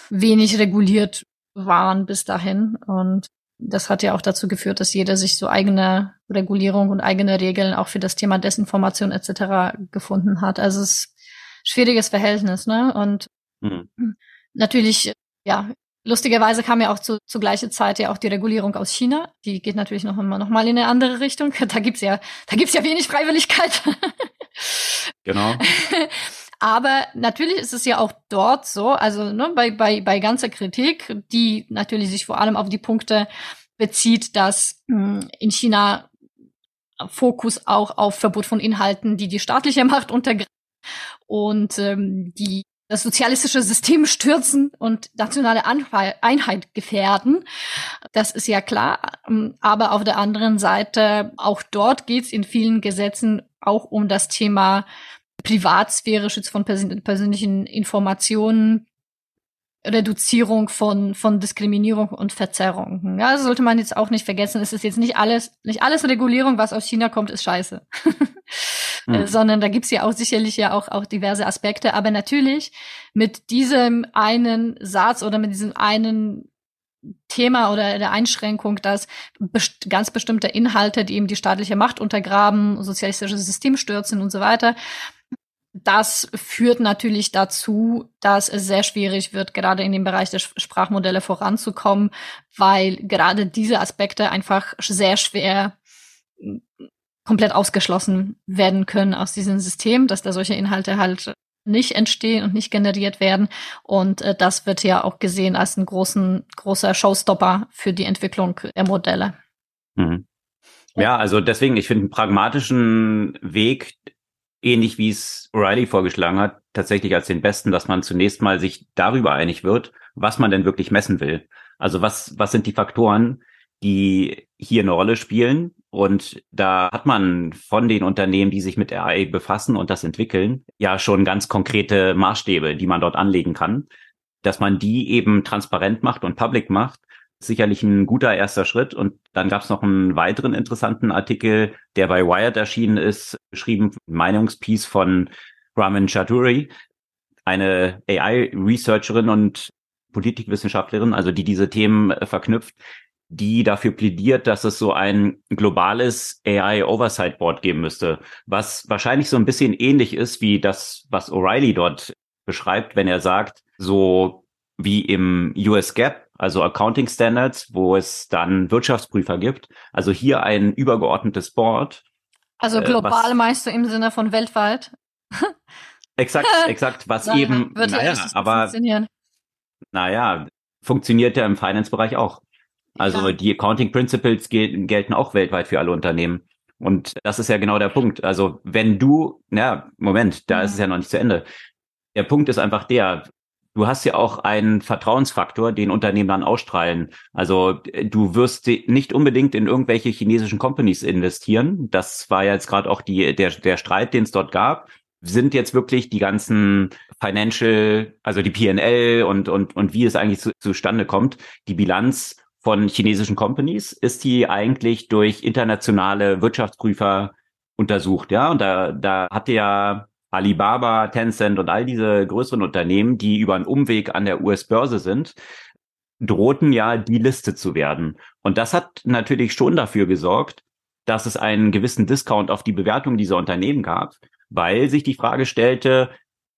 wenig reguliert waren bis dahin. Und das hat ja auch dazu geführt, dass jeder sich so eigene Regulierung und eigene Regeln auch für das Thema Desinformation etc. gefunden hat. Also es schwieriges Verhältnis, ne? Und mhm. natürlich, ja, Lustigerweise kam ja auch zu, zu gleicher Zeit ja auch die Regulierung aus China. Die geht natürlich noch immer noch mal in eine andere Richtung. [LAUGHS] Da gibt's ja, da gibt's ja wenig Freiwilligkeit. [LAUGHS] Genau. Aber natürlich ist es ja auch dort so, also ne, bei, bei, bei ganzer Kritik, die natürlich sich vor allem auf die Punkte bezieht, dass mh, hm, in China Fokus auch auf Verbot von Inhalten, die die staatliche Macht untergreifen und ähm, die das sozialistische System stürzen und nationale Einheit gefährden. Das ist ja klar. Aber auf der anderen Seite, auch dort geht es in vielen Gesetzen auch um das Thema Privatsphäre, Schutz von persönlichen Informationen, Reduzierung von, von Diskriminierung und Verzerrung. Ja, das sollte man jetzt auch nicht vergessen. Es ist jetzt nicht alles, nicht alles Regulierung, was aus China kommt, ist scheiße. [LAUGHS] mhm. sondern da gibt's ja auch sicherlich ja auch, auch diverse Aspekte. Aber natürlich mit diesem einen Satz oder mit diesem einen Thema oder der Einschränkung, dass best ganz bestimmte Inhalte, die eben die staatliche Macht untergraben, sozialistisches System stürzen und so weiter, das führt natürlich dazu, dass es sehr schwierig wird, gerade in dem Bereich der Sprachmodelle voranzukommen, weil gerade diese Aspekte einfach sehr schwer komplett ausgeschlossen werden können aus diesem System, dass da solche Inhalte halt nicht entstehen und nicht generiert werden. Und äh, das wird ja auch gesehen als ein großen, großer Showstopper für die Entwicklung der Modelle. Mhm. Ja, also deswegen, ich finde einen pragmatischen Weg, ähnlich wie es O'Reilly vorgeschlagen hat, tatsächlich als den besten, dass man zunächst mal sich darüber einig wird, was man denn wirklich messen will. Also was, was sind die Faktoren, die hier eine Rolle spielen. Und da hat man von den Unternehmen, die sich mit AI befassen und das entwickeln, ja schon ganz konkrete Maßstäbe, die man dort anlegen kann. Dass man die eben transparent macht und public macht, sicherlich ein guter erster Schritt. Und dann gab es noch einen weiteren interessanten Artikel, der bei Wired erschienen ist, geschrieben, Meinungspiece von Raman Chaudhuri, eine AI-Researcherin und Politikwissenschaftlerin, also die diese Themen äh, verknüpft, die dafür plädiert, dass es so ein globales AI Oversight Board geben müsste, was wahrscheinlich so ein bisschen ähnlich ist wie das, was O'Reilly dort beschreibt, wenn er sagt, so wie im US Gap, also Accounting Standards, wo es dann Wirtschaftsprüfer gibt, also hier ein übergeordnetes Board. Also äh, global äh, meinst du im Sinne von weltweit? [LAUGHS] exakt, exakt, was naja, eben, naja, aber, naja, funktioniert ja im Finance-Bereich auch. Also ja. die Accounting Principles gel gelten auch weltweit für alle Unternehmen. Und das ist ja genau der Punkt. Also wenn du, ja, Moment, da mhm. ist es ja noch nicht zu Ende. Der Punkt ist einfach der, du hast ja auch einen Vertrauensfaktor, den Unternehmen dann ausstrahlen. Also du wirst nicht unbedingt in irgendwelche chinesischen Companies investieren. Das war ja jetzt gerade auch die, der, der Streit, den es dort gab. Sind jetzt wirklich die ganzen Financial, also die PNL und, und, und wie es eigentlich zu, zustande kommt, die Bilanz von chinesischen Companies ist die eigentlich durch internationale Wirtschaftsprüfer untersucht, ja. Und da, da hatte ja Alibaba, Tencent und all diese größeren Unternehmen, die über einen Umweg an der US-Börse sind, drohten ja die Liste zu werden. Und das hat natürlich schon dafür gesorgt, dass es einen gewissen Discount auf die Bewertung dieser Unternehmen gab. weil sich die Frage stellte,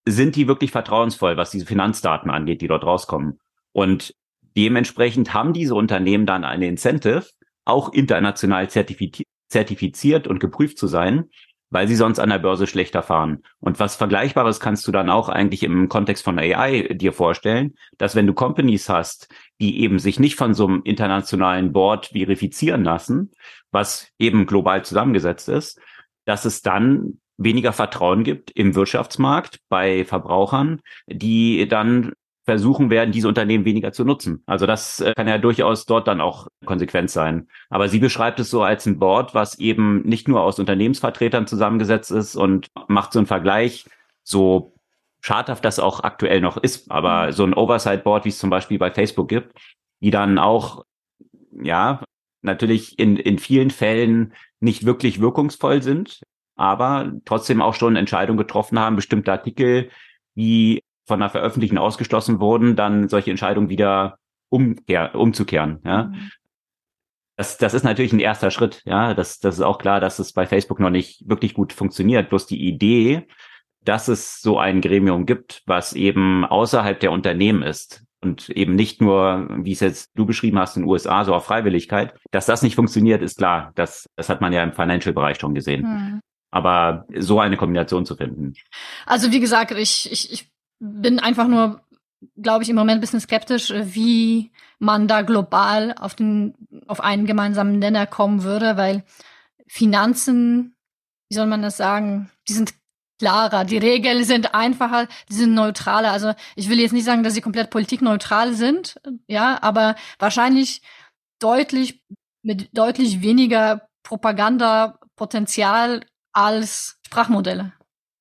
sind die wirklich vertrauensvoll, was diese Finanzdaten angeht, die dort rauskommen? Und dementsprechend haben diese Unternehmen dann eine Incentive, auch international zertifiziert und geprüft zu sein, weil sie sonst an der Börse schlechter fahren. Und was Vergleichbares kannst du dann auch eigentlich im Kontext von AI dir vorstellen, dass wenn du Companies hast, die eben sich nicht von so einem internationalen Board verifizieren lassen, was eben global zusammengesetzt ist, dass es dann weniger Vertrauen gibt im Wirtschaftsmarkt bei Verbrauchern, die dann versuchen werden, diese Unternehmen weniger zu nutzen. Also das äh, kann ja durchaus dort dann auch konsequent sein. Aber sie beschreibt es so als ein Board, was eben nicht nur aus Unternehmensvertretern zusammengesetzt ist und macht so einen Vergleich, so schadhaft das auch aktuell noch ist, aber mhm. so ein Oversight Board, wie es zum Beispiel bei Facebook gibt, die dann auch, ja, natürlich in, in vielen Fällen nicht wirklich wirkungsvoll sind, aber trotzdem auch schon Entscheidungen getroffen haben, bestimmte Artikel, die von der Veröffentlichung ausgeschlossen wurden, dann solche Entscheidungen wieder umkehr, umzukehren. Ja. Mhm. Das, das ist natürlich ein erster Schritt. Ja, das, das ist auch klar, dass es bei Facebook noch nicht wirklich gut funktioniert. Bloß die Idee, dass es so ein Gremium gibt, was eben außerhalb der Unternehmen ist und eben nicht nur, wie es jetzt du beschrieben hast, in den USA, so auf Freiwilligkeit, dass das nicht funktioniert, ist klar. Das, das hat man ja im Financial-Bereich schon gesehen. Hm. Aber so eine Kombination zu finden. Also wie gesagt, ich, ich, ich bin einfach nur, glaube ich, im Moment ein bisschen skeptisch, wie man da global auf den, auf einen gemeinsamen Nenner kommen würde, weil Finanzen, wie soll man das sagen, die sind klarer, die Regeln sind einfacher, die sind neutraler. Also ich will jetzt nicht sagen, dass sie komplett politikneutral sind, ja, aber wahrscheinlich deutlich mit deutlich weniger Propagandapotenzial als Sprachmodelle.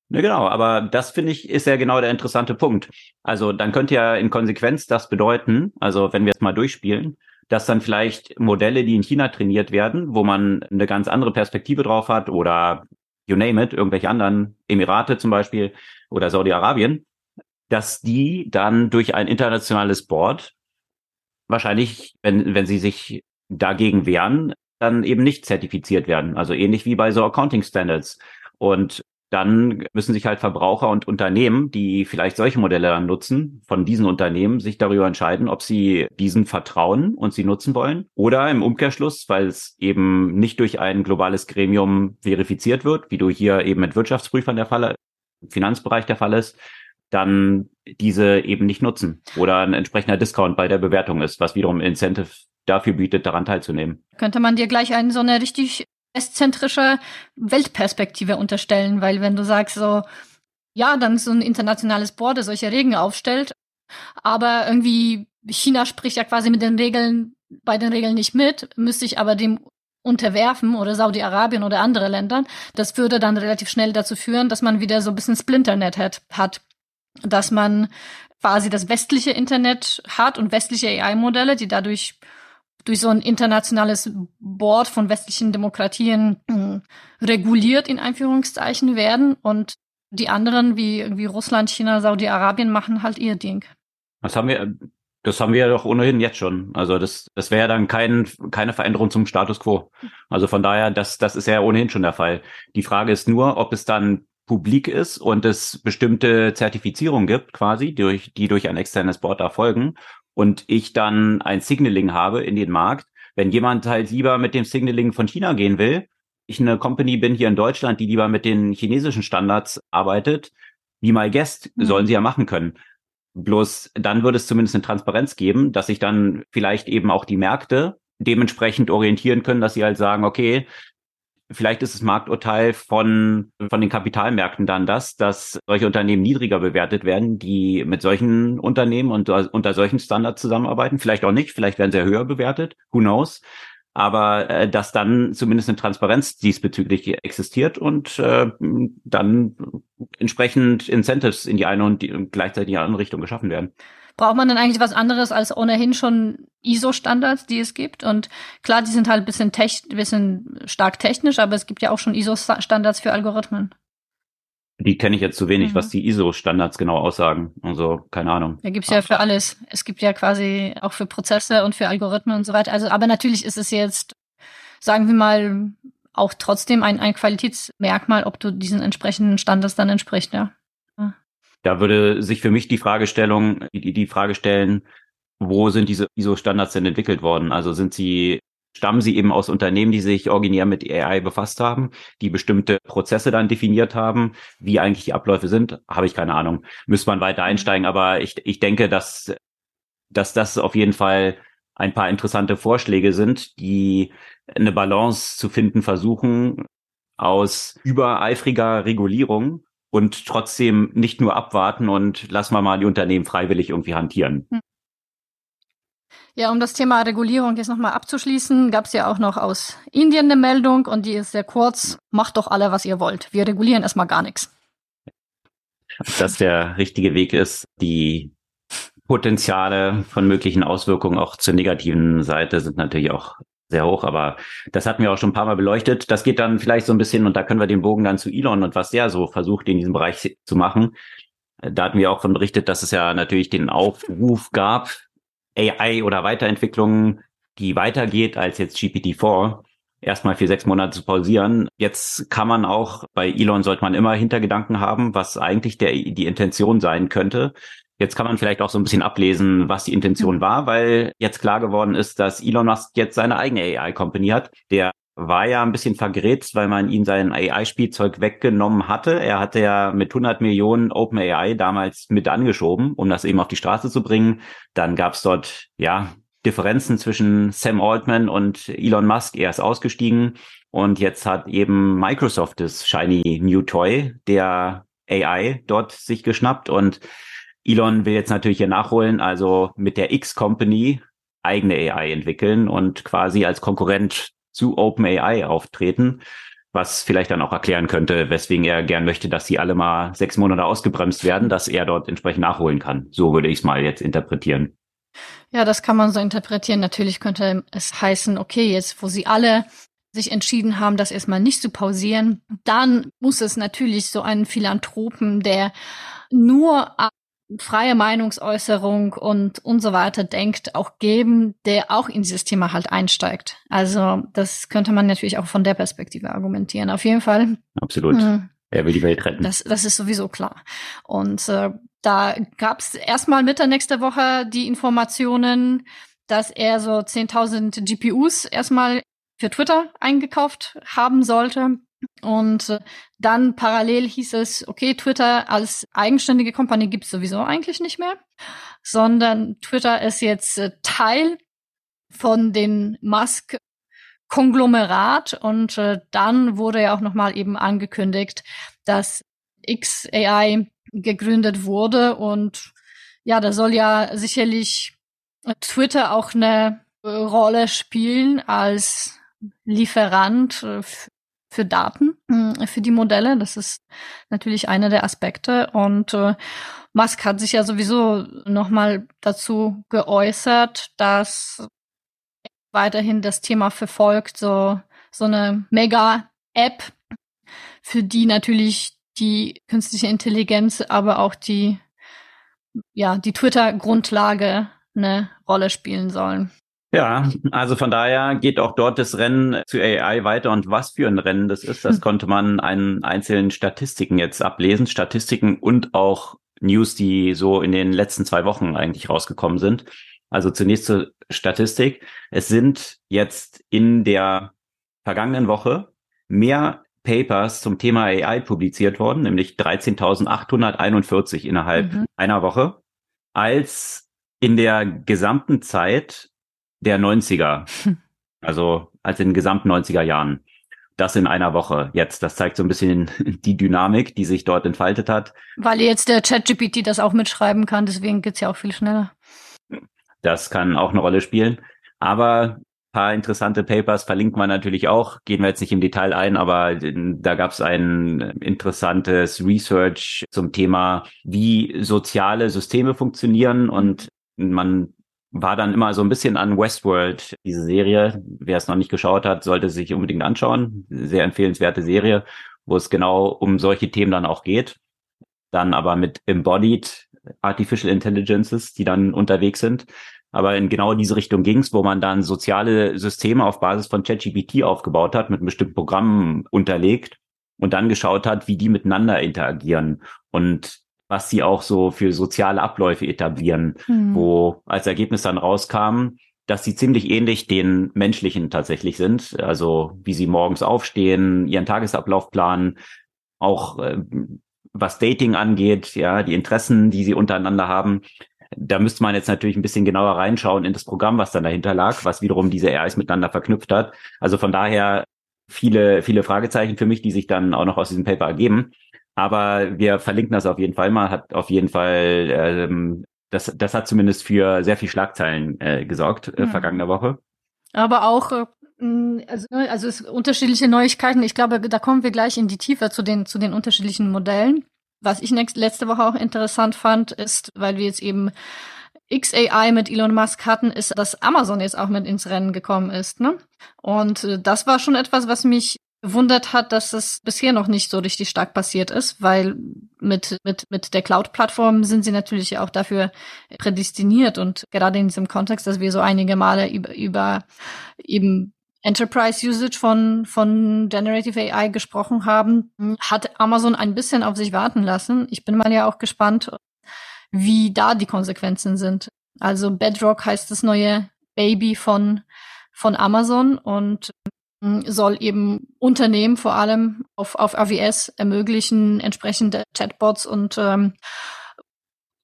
Ne, genau, aber das finde ich ist ja genau der interessante Punkt. Also dann könnte ja in Konsequenz das bedeuten, also wenn wir es mal durchspielen, dass dann vielleicht Modelle, die in China trainiert werden, wo man eine ganz andere Perspektive drauf hat oder you name it, irgendwelche anderen Emirate zum Beispiel oder Saudi-Arabien, dass die dann durch ein internationales Board wahrscheinlich, wenn, wenn sie sich dagegen wehren, dann eben nicht zertifiziert werden. Also ähnlich wie bei so Accounting Standards. Und dann müssen sich halt Verbraucher und Unternehmen, die vielleicht solche Modelle dann nutzen, von diesen Unternehmen sich darüber entscheiden, ob sie diesen vertrauen und sie nutzen wollen oder im Umkehrschluss, weil es eben nicht durch ein globales Gremium verifiziert wird, wie du hier eben mit Wirtschaftsprüfern der Fall, Finanzbereich der Fall ist, dann diese eben nicht nutzen oder ein entsprechender Discount bei der Bewertung ist, was wiederum Incentive dafür bietet, daran teilzunehmen. Könnte man dir gleich einen so eine richtig westzentrische Weltperspektive unterstellen, weil wenn du sagst so, ja, dann so ein internationales Board, das solche Regeln aufstellt, aber irgendwie China spricht ja quasi mit den Regeln, bei den Regeln nicht mit, müsste ich aber dem unterwerfen oder Saudi-Arabien oder andere Länder. Das würde dann relativ schnell dazu führen, dass man wieder so ein bisschen Splinternet hat, hat dass man quasi das westliche Internet hat und westliche AI-Modelle, die dadurch durch so ein internationales Board von westlichen Demokratien äh, reguliert, in Einführungszeichen werden. Und die anderen, wie irgendwie Russland, China, Saudi-Arabien, machen halt ihr Ding. Das haben wir, das haben wir ja doch ohnehin jetzt schon. Also das, das wäre dann kein, keine Veränderung zum Status quo. Also von daher, das, das ist ja ohnehin schon der Fall. Die Frage ist nur, ob es dann publik ist und es bestimmte Zertifizierungen gibt, quasi, durch, die durch ein externes Board erfolgen und ich dann ein Signaling habe in den Markt, wenn jemand halt lieber mit dem Signaling von China gehen will, ich eine Company bin hier in Deutschland, die lieber mit den chinesischen Standards arbeitet, wie my guest, mhm. sollen sie ja machen können. Bloß dann würde es zumindest eine Transparenz geben, dass sich dann vielleicht eben auch die Märkte dementsprechend orientieren können, dass sie halt sagen, okay, Vielleicht ist das Markturteil von, von den Kapitalmärkten dann das, dass solche Unternehmen niedriger bewertet werden, die mit solchen Unternehmen und unter solchen Standards zusammenarbeiten. Vielleicht auch nicht, vielleicht werden sie höher bewertet, who knows. Aber äh, dass dann zumindest eine Transparenz diesbezüglich existiert und äh, dann entsprechend Incentives in die eine und, die, und gleichzeitig in die andere Richtung geschaffen werden. Braucht man dann eigentlich was anderes als ohnehin schon ISO-Standards, die es gibt? Und klar, die sind halt ein bisschen, tech bisschen stark technisch, aber es gibt ja auch schon ISO-Standards für Algorithmen. Die kenne ich jetzt zu wenig, mhm. was die ISO-Standards genau aussagen. Also keine Ahnung. Da gibt's ja für alles. Es gibt ja quasi auch für Prozesse und für Algorithmen und so weiter. Also, aber natürlich ist es jetzt, sagen wir mal, auch trotzdem ein, ein Qualitätsmerkmal, ob du diesen entsprechenden Standards dann entspricht, ja. Da würde sich für mich die Fragestellung, die, die Frage stellen, wo sind diese ISO-Standards denn entwickelt worden? Also sind sie, stammen sie eben aus Unternehmen, die sich originär mit AI befasst haben, die bestimmte Prozesse dann definiert haben, wie eigentlich die Abläufe sind? Habe ich keine Ahnung. Müsste man weiter mhm. einsteigen, aber ich, ich denke, dass, dass das auf jeden Fall ein paar interessante Vorschläge sind, die eine Balance zu finden versuchen aus übereifriger Regulierung und trotzdem nicht nur abwarten und lassen wir mal die Unternehmen freiwillig irgendwie hantieren. Hm. Ja, um das Thema Regulierung jetzt nochmal abzuschließen, gab es ja auch noch aus Indien eine Meldung und die ist sehr kurz. Macht doch alle, was ihr wollt. Wir regulieren erstmal gar nichts. Dass der richtige Weg ist, die Potenziale von möglichen Auswirkungen auch zur negativen Seite sind natürlich auch sehr hoch, aber das hatten wir auch schon ein paar Mal beleuchtet. Das geht dann vielleicht so ein bisschen und da können wir den Bogen dann zu Elon und was der so versucht in diesem Bereich zu machen. Da hatten wir auch von berichtet, dass es ja natürlich den Aufruf gab, AI oder Weiterentwicklungen, die weitergeht als jetzt GPT-4, erstmal für sechs Monate zu pausieren. Jetzt kann man auch, bei Elon sollte man immer Hintergedanken haben, was eigentlich der, die Intention sein könnte. Jetzt kann man vielleicht auch so ein bisschen ablesen, was die Intention mhm. war, weil jetzt klar geworden ist, dass Elon Musk jetzt seine eigene AI-Company hat. Der war ja ein bisschen vergrätzt, weil man ihm sein AI-Spielzeug weggenommen hatte. Er hatte ja mit 100 Millionen OpenAI damals mit angeschoben, um das eben auf die Straße zu bringen. Dann gab es dort, ja, Differenzen zwischen Sam Altman und Elon Musk. Er ist ausgestiegen und jetzt hat eben Microsoft das Shiny New Toy der AI dort sich geschnappt und Elon will jetzt natürlich hier nachholen, also mit der X-Company eigene AI entwickeln und quasi als Konkurrent zu OpenAI auftreten, was vielleicht dann auch erklären könnte, weswegen er gern möchte, dass sie alle mal sechs Monate ausgebremst werden, dass er dort entsprechend nachholen kann. So würde ich es mal jetzt interpretieren. Ja, das kann man so interpretieren. Natürlich könnte es heißen, okay, jetzt wo sie alle sich entschieden haben, das erstmal nicht zu pausieren, dann muss es natürlich so einen Philanthropen, der nur freie Meinungsäußerung und und so weiter denkt, auch geben, der auch in dieses Thema halt einsteigt. Also das könnte man natürlich auch von der Perspektive argumentieren. Auf jeden Fall. Absolut. Mh, er will die Welt retten. Das, das ist sowieso klar. Und äh, da gab es erstmal Mitte nächste Woche die Informationen, dass er so 10.000 GPUs erstmal für Twitter eingekauft haben sollte. Und äh, dann parallel hieß es, okay, Twitter als eigenständige Kompanie gibt es sowieso eigentlich nicht mehr, sondern Twitter ist jetzt äh, Teil von den Musk Konglomerat und äh, dann wurde ja auch nochmal eben angekündigt, dass XAI gegründet wurde. Und ja, da soll ja sicherlich Twitter auch eine Rolle spielen als Lieferant für Daten, hm, für die Modelle. Das ist natürlich einer der Aspekte. Und äh, Musk hat sich ja sowieso nochmal dazu geäußert, dass er weiterhin das Thema verfolgt, so, so eine Mega-App, für die natürlich die künstliche Intelligenz, aber auch die, ja, die Twitter-Grundlage eine Rolle spielen sollen. Ja, also von daher geht auch dort das Rennen zu AI weiter und was für ein Rennen das ist, das hm. konnte man an einzelnen Statistiken jetzt ablesen, Statistiken und auch News, die so in den letzten zwei Wochen eigentlich rausgekommen sind. Also zunächst zur Statistik. Es sind jetzt in der vergangenen Woche mehr Papers zum Thema AI publiziert worden, nämlich 13.841 innerhalb mhm. einer Woche, als in der gesamten Zeit der 90er. [LAUGHS] Also als in den gesamten 90er Jahren. Das in einer Woche jetzt. Das zeigt so ein bisschen [LAUGHS] die Dynamik, die sich dort entfaltet hat. Weil jetzt der ChatGPT das auch mitschreiben kann, deswegen geht's ja auch viel schneller. Das kann auch eine Rolle spielen. Aber paar interessante Papers verlinkt man natürlich auch. Gehen wir jetzt nicht im Detail ein, aber da gab es ein interessantes Research zum Thema, wie soziale Systeme funktionieren und man war dann immer so ein bisschen an Westworld, diese Serie. Wer es noch nicht geschaut hat, sollte sich unbedingt anschauen. Sehr empfehlenswerte Serie, wo es genau um solche Themen dann auch geht. Dann aber mit Embodied Artificial Intelligences, die dann unterwegs sind. aber in genau diese Richtung ging's, wo man dann soziale Systeme auf Basis von ChatGPT aufgebaut hat, mit bestimmten Programmen unterlegt und dann geschaut hat, wie die miteinander interagieren und was sie auch so für soziale Abläufe etablieren, mhm. wo als Ergebnis dann rauskam, dass sie ziemlich ähnlich den menschlichen tatsächlich sind. Also wie sie morgens aufstehen, ihren Tagesablauf planen, auch äh, was Dating angeht, ja, die Interessen, die sie untereinander haben. Da müsste man jetzt natürlich ein bisschen genauer reinschauen in das Programm, was dann dahinter lag, was wiederum diese AIs miteinander verknüpft hat. Also von daher viele, viele Fragezeichen für mich, die sich dann auch noch aus diesem Paper ergeben. Aber wir verlinken das auf jeden Fall mal, hat auf jeden Fall, ähm, das, das hat zumindest für sehr viel Schlagzeilen äh, gesorgt äh, mhm. vergangene Woche. Aber auch äh, also, ne, also es unterschiedliche Neuigkeiten. Ich glaube, da kommen wir gleich in die Tiefe zu den, zu den unterschiedlichen Modellen. Was ich nächst, letzte Woche auch interessant fand, ist, weil wir jetzt eben XAI mit Elon Musk hatten, ist, dass Amazon jetzt auch mit ins Rennen gekommen ist. Ne? Und äh, das war schon etwas, was mich wundert hat, dass es bisher noch nicht so richtig stark passiert ist, weil mit, mit, mit der Cloud-Plattform sind sie natürlich auch dafür prädestiniert und gerade in diesem Kontext, dass wir so einige Male über, über eben Enterprise Usage von, von Generative AI gesprochen haben, hat Amazon ein bisschen auf sich warten lassen. Ich bin mal ja auch gespannt, wie da die Konsequenzen sind. Also Bedrock heißt das neue Baby von, von Amazon und soll eben Unternehmen vor allem auf, auf AWS ermöglichen, entsprechende Chatbots und ähm,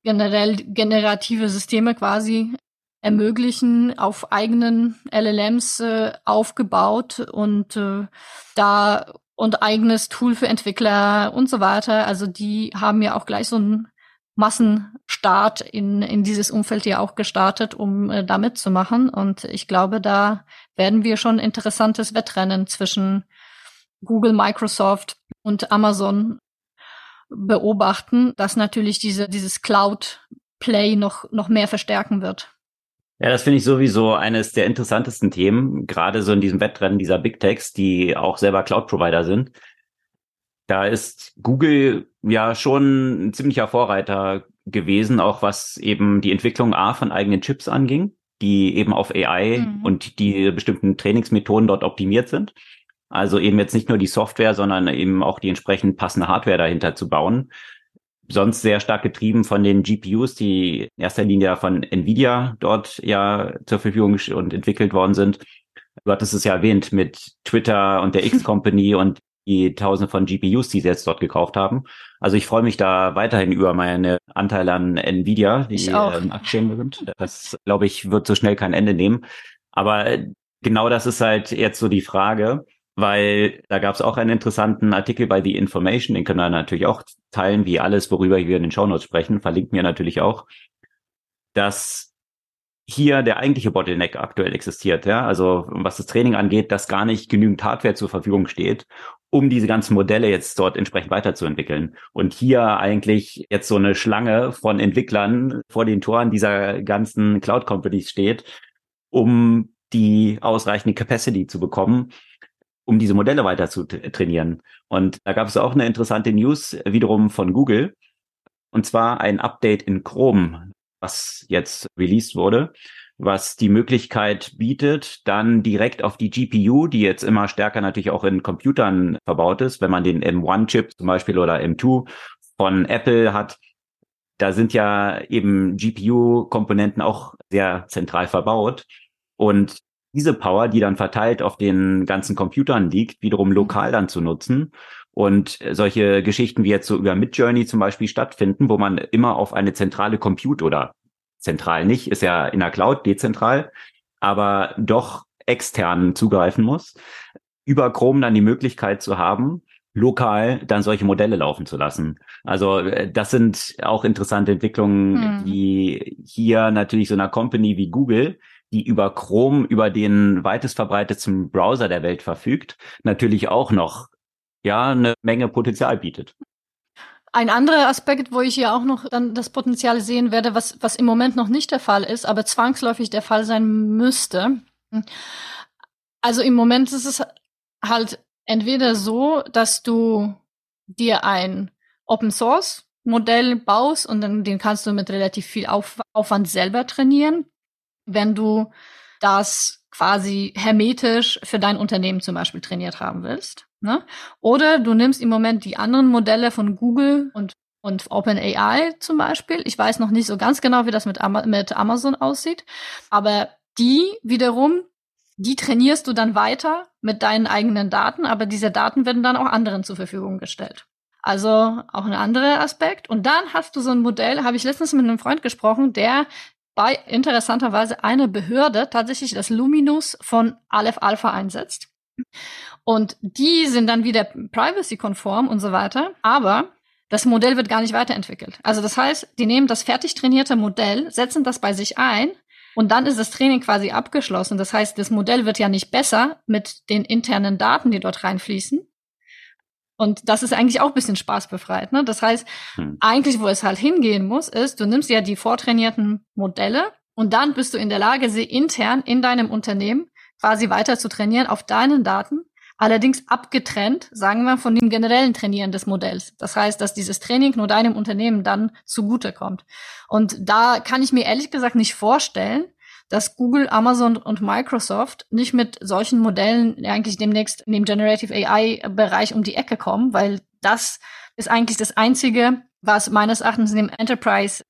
generell generative Systeme quasi ermöglichen, auf eigenen LLMs äh, aufgebaut und äh, da und eigenes Tool für Entwickler und so weiter. Also die haben ja auch gleich so einen Massenstart in, in dieses Umfeld ja auch gestartet, um äh, da mitzumachen. Und ich glaube, da werden wir schon interessantes Wettrennen zwischen Google, Microsoft und Amazon beobachten, das natürlich diese, dieses Cloud-Play noch, noch mehr verstärken wird. Ja, das finde ich sowieso eines der interessantesten Themen, gerade so in diesem Wettrennen dieser Big Techs, die auch selber Cloud-Provider sind. Da ist Google ja schon ein ziemlicher Vorreiter gewesen, auch was eben die Entwicklung A von eigenen Chips anging, die eben auf AI mhm. und die bestimmten Trainingsmethoden dort optimiert sind. Also eben jetzt nicht nur die Software, sondern eben auch die entsprechend passende Hardware dahinter zu bauen sonst sehr stark getrieben von den GPUs, die in erster Linie von Nvidia dort ja zur Verfügung und entwickelt worden sind. Du hattest es ja erwähnt mit Twitter und der [LAUGHS] X-Company und die Tausende von GPUs, die sie jetzt dort gekauft haben. Also ich freue mich da weiterhin über meine Anteile an Nvidia, die ähm, Aktien sind. Das, glaube ich, wird so schnell kein Ende nehmen. Aber genau das ist halt jetzt so die Frage weil da gab es auch einen interessanten Artikel bei The Information, den können wir natürlich auch teilen, wie alles, worüber wir in den Shownotes sprechen, verlinkt mir natürlich auch, dass hier der eigentliche Bottleneck aktuell existiert, ja, also was das Training angeht, dass gar nicht genügend Hardware zur Verfügung steht, um diese ganzen Modelle jetzt dort entsprechend weiterzuentwickeln. Und hier eigentlich jetzt so eine Schlange von Entwicklern vor den Toren dieser ganzen Cloud Companies steht, um die ausreichende Capacity zu bekommen, um diese Modelle weiter zu trainieren. Und da gab es auch eine interessante News wiederum von Google. Und zwar ein Update in Chrome, was jetzt released wurde, was die Möglichkeit bietet, dann direkt auf die GPU, die jetzt immer stärker natürlich auch in Computern verbaut ist, wenn man den M1-Chip zum Beispiel oder M2 von Apple hat, da sind ja eben GPU-Komponenten auch sehr zentral verbaut. Und diese Power, die dann verteilt auf den ganzen Computern liegt, wiederum mhm. lokal dann zu nutzen und solche Geschichten wie jetzt so über Midjourney zum Beispiel stattfinden, wo man immer auf eine zentrale Compute oder zentral nicht, ist ja in der Cloud dezentral, aber doch extern zugreifen muss, über Chrome dann die Möglichkeit zu haben, lokal dann solche Modelle laufen zu lassen. Also äh, das sind auch interessante Entwicklungen, hm. die hier natürlich so einer Company wie Google die über Chrome, über den weitest verbreitetsten Browser der Welt verfügt, natürlich auch noch ja eine Menge Potenzial bietet. Ein anderer Aspekt, wo ich hier auch noch dann das Potenzial sehen werde, was, was im Moment noch nicht der Fall ist, aber zwangsläufig der Fall sein müsste. Also im Moment ist es halt entweder so, dass du dir ein Open Source Modell baust und dann den kannst du mit relativ viel Auf Aufwand selber trainieren wenn du das quasi hermetisch für dein Unternehmen zum Beispiel trainiert haben willst. Ne? Oder du nimmst im Moment die anderen Modelle von Google und und OpenAI zum Beispiel. Ich weiß noch nicht so ganz genau, wie das mit, Ama mit Amazon aussieht, aber die wiederum, die trainierst du dann weiter mit deinen eigenen Daten, aber diese Daten werden dann auch anderen zur Verfügung gestellt. Also auch ein anderer Aspekt. Und dann hast du so ein Modell, habe ich letztens mit einem Freund gesprochen, der bei interessanterweise eine Behörde tatsächlich das Luminous von Aleph Alpha einsetzt. Und die sind dann wieder privacy-konform und so weiter. Aber das Modell wird gar nicht weiterentwickelt. Also das heißt, die nehmen das fertig trainierte Modell, setzen das bei sich ein und dann ist das Training quasi abgeschlossen. Das heißt, das Modell wird ja nicht besser mit den internen Daten, die dort reinfließen. Und das ist eigentlich auch ein bisschen spaßbefreit. Ne? Das heißt, hm. eigentlich, wo es halt hingehen muss, ist, du nimmst ja die vortrainierten Modelle und dann bist du in der Lage, sie intern in deinem Unternehmen quasi weiter zu trainieren auf deinen Daten allerdings abgetrennt, sagen wir, von dem generellen Trainieren des Modells. Das heißt, dass dieses Training nur deinem Unternehmen dann zugutekommt. Und da kann ich mir ehrlich gesagt nicht vorstellen, dass Google, Amazon und Microsoft nicht mit solchen Modellen eigentlich demnächst in dem Generative AI-Bereich um die Ecke kommen, weil das ist eigentlich das Einzige, was meines Erachtens in dem Enterprise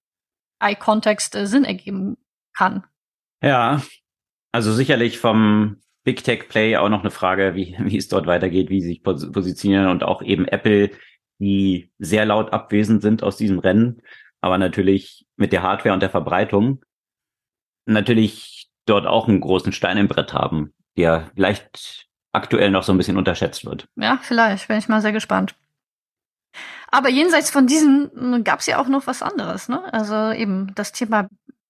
AI-Kontext äh, Sinn ergeben kann. Ja, also sicherlich vom Big Tech Play auch noch eine Frage, wie, [LAUGHS] wie es dort weitergeht, wie sie sich positionieren und auch eben Apple, die sehr laut abwesend sind aus diesem Rennen, aber natürlich mit der Hardware und der Verbreitung natürlich dort auch einen großen Stein im Brett haben, der vielleicht aktuell noch so ein bisschen unterschätzt wird. Ja, vielleicht, bin ich mal sehr gespannt. Aber jenseits von diesen gab es ja auch noch was anderes, ne? Also eben das Thema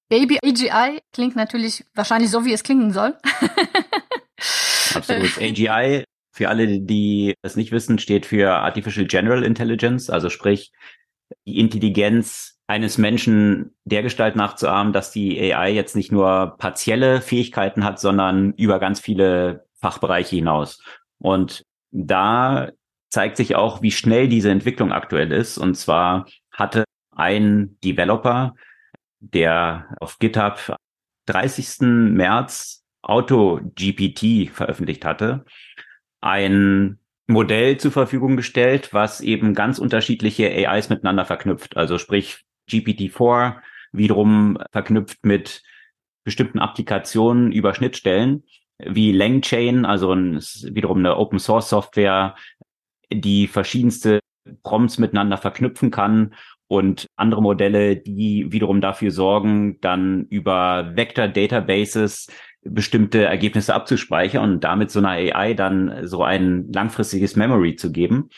Baby AGI klingt natürlich wahrscheinlich so, wie es klingen soll. [LAUGHS] Absolut. AGI, für alle, die es nicht wissen, steht für Artificial General Intelligence, also sprich die Intelligenz eines Menschen dergestalt nachzuahmen, dass die AI jetzt nicht nur partielle Fähigkeiten hat, sondern über ganz viele Fachbereiche hinaus. Und da zeigt sich auch, wie schnell diese Entwicklung aktuell ist. Und zwar hatte ein Developer, der auf GitHub 30. März AutoGPT veröffentlicht hatte, ein Modell zur Verfügung gestellt, was eben ganz unterschiedliche AIs miteinander verknüpft. Also sprich GPT-4 wiederum verknüpft mit bestimmten Applikationen über Schnittstellen wie LangChain, also ein, wiederum eine Open Source Software, die verschiedenste Prompts miteinander verknüpfen kann und andere Modelle, die wiederum dafür sorgen, dann über Vector Databases bestimmte Ergebnisse abzuspeichern und damit so einer AI dann so ein langfristiges Memory zu geben.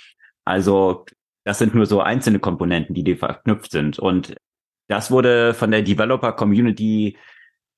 Also das sind nur so einzelne Komponenten, die die verknüpft sind. Und das wurde von der Developer Community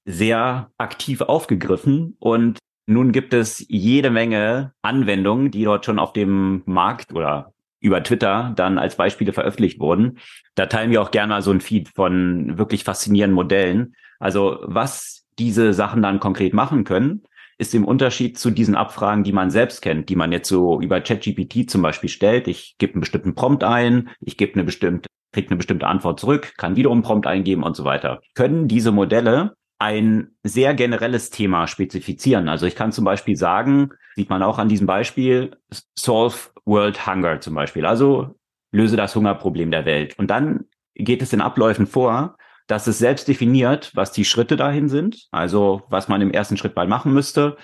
sehr aktiv aufgegriffen und nun gibt es jede Menge Anwendungen, die dort schon auf dem Markt oder über Twitter dann als Beispiele veröffentlicht wurden. Da teilen wir auch gerne mal so ein Feed von wirklich faszinierenden Modellen. Also was diese Sachen dann konkret machen können, ist im Unterschied zu diesen Abfragen, die man selbst kennt, die man jetzt so über ChatGPT zum Beispiel stellt. Ich gebe einen bestimmten Prompt ein, ich gebe eine bestimmte, kriege eine bestimmte Antwort zurück, kann wiederum Prompt eingeben und so weiter. Können diese Modelle ein sehr generelles Thema spezifizieren. Also ich kann zum Beispiel sagen, sieht man auch an diesem Beispiel, solve world hunger zum Beispiel. Also löse das Hungerproblem der Welt. Und dann geht es in Abläufen vor, dass es selbst definiert, was die Schritte dahin sind, also was man im ersten Schritt mal machen müsste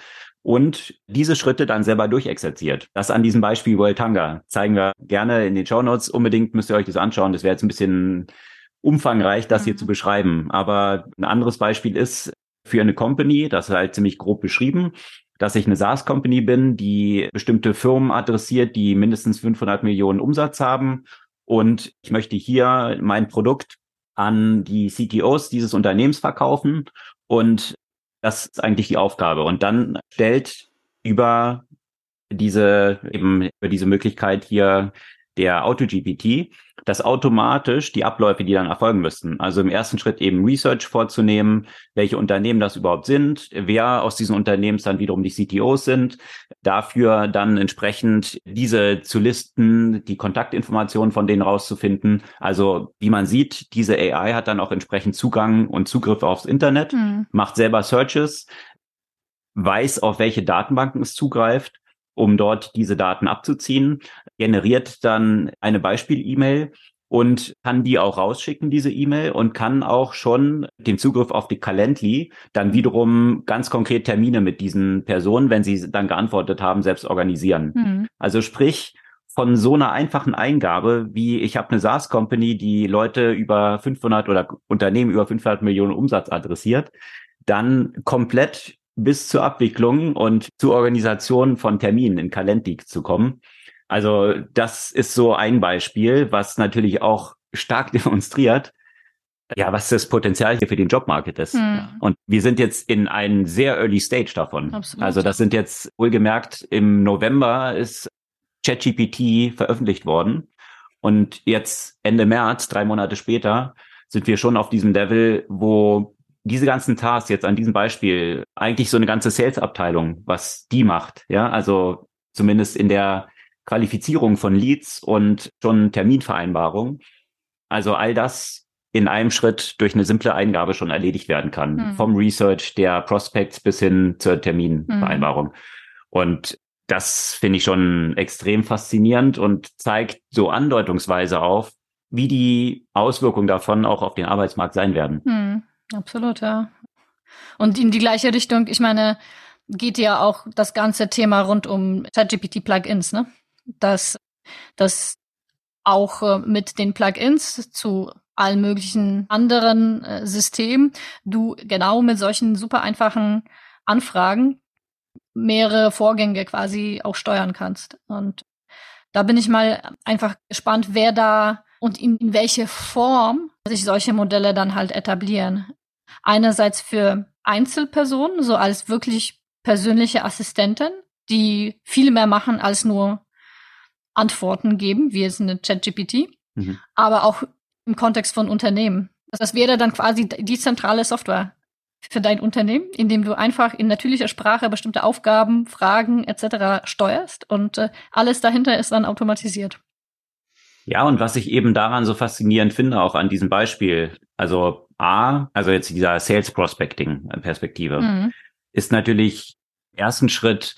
und diese Schritte dann selber durchexerziert. Das an diesem Beispiel World Hunger zeigen wir gerne in den Show Notes. Unbedingt müsst ihr euch das anschauen. Das wäre jetzt ein bisschen umfangreich, das hier mhm. zu beschreiben. Aber ein anderes Beispiel ist für eine Company, das ist halt ziemlich grob beschrieben, dass ich eine SaaS-Company bin, die bestimmte Firmen adressiert, die mindestens 500 Millionen Umsatz haben. Und ich möchte hier mein Produkt an die CTOs dieses Unternehmens verkaufen und das ist eigentlich die Aufgabe. Und dann stellt über diese eben über diese Möglichkeit hier der AutoGPT, dass automatisch die Abläufe, die dann erfolgen müssten. Also im ersten Schritt eben Research vorzunehmen, welche Unternehmen das überhaupt sind, wer aus diesen Unternehmen dann wiederum die CTOs sind, dafür dann entsprechend diese zu listen, die Kontaktinformationen von denen rauszufinden. Also wie man sieht, diese AI hat dann auch entsprechend Zugang und Zugriff aufs Internet, mhm. macht selber Searches, weiß, auf welche Datenbanken es zugreift um dort diese Daten abzuziehen, generiert dann eine Beispiel-E-Mail und kann die auch rausschicken, diese E-Mail, und kann auch schon den Zugriff auf die Calendly dann wiederum ganz konkret Termine mit diesen Personen, wenn sie dann geantwortet haben, selbst organisieren. Mhm. Also sprich, von so einer einfachen Eingabe wie ich habe eine SaaS-Company, die Leute über 500 oder Unternehmen über 500 Millionen Umsatz adressiert, dann komplett bis zur Abwicklung und zur Organisation von Terminen in Calendly zu kommen. Also das ist so ein Beispiel, was natürlich auch stark [LAUGHS] demonstriert, ja, was das Potenzial hier für den Jobmarket ist. Hm. Und wir sind jetzt in einem sehr early stage davon. Absolut. Also das sind jetzt wohlgemerkt im November ist ChatGPT veröffentlicht worden. Und jetzt Ende März, drei Monate später, sind wir schon auf diesem Level, wo diese ganzen Tasks jetzt an diesem Beispiel eigentlich so eine ganze Sales-Abteilung, was die macht, ja, also zumindest in der Qualifizierung von Leads und schon Terminvereinbarung. Also all das in einem Schritt durch eine simple Eingabe schon erledigt werden kann. Mhm. Vom Research der Prospects bis hin zur Terminvereinbarung. Mhm. Und das finde ich schon extrem faszinierend und zeigt so andeutungsweise auf, wie die Auswirkungen davon auch auf den Arbeitsmarkt sein werden. Mhm. Absolut, ja. Und in die gleiche Richtung, ich meine, geht ja auch das ganze Thema rund um ChatGPT-Plugins, ne? Dass, dass auch äh, mit den Plugins zu allen möglichen anderen äh, Systemen du genau mit solchen super einfachen Anfragen mehrere Vorgänge quasi auch steuern kannst. Und da bin ich mal einfach gespannt, wer da und in, in welche Form sich solche Modelle dann halt etablieren. Einerseits für Einzelpersonen, so als wirklich persönliche Assistentin, die viel mehr machen als nur Antworten geben, wie es eine ChatGPT, mhm. aber auch im Kontext von Unternehmen. Das wäre dann quasi die zentrale Software für dein Unternehmen, indem du einfach in natürlicher Sprache bestimmte Aufgaben, Fragen etc. steuerst und äh, alles dahinter ist dann automatisiert. Ja, und was ich eben daran so faszinierend finde, auch an diesem Beispiel, also A, also jetzt dieser Sales Prospecting Perspektive, mhm. ist natürlich ersten Schritt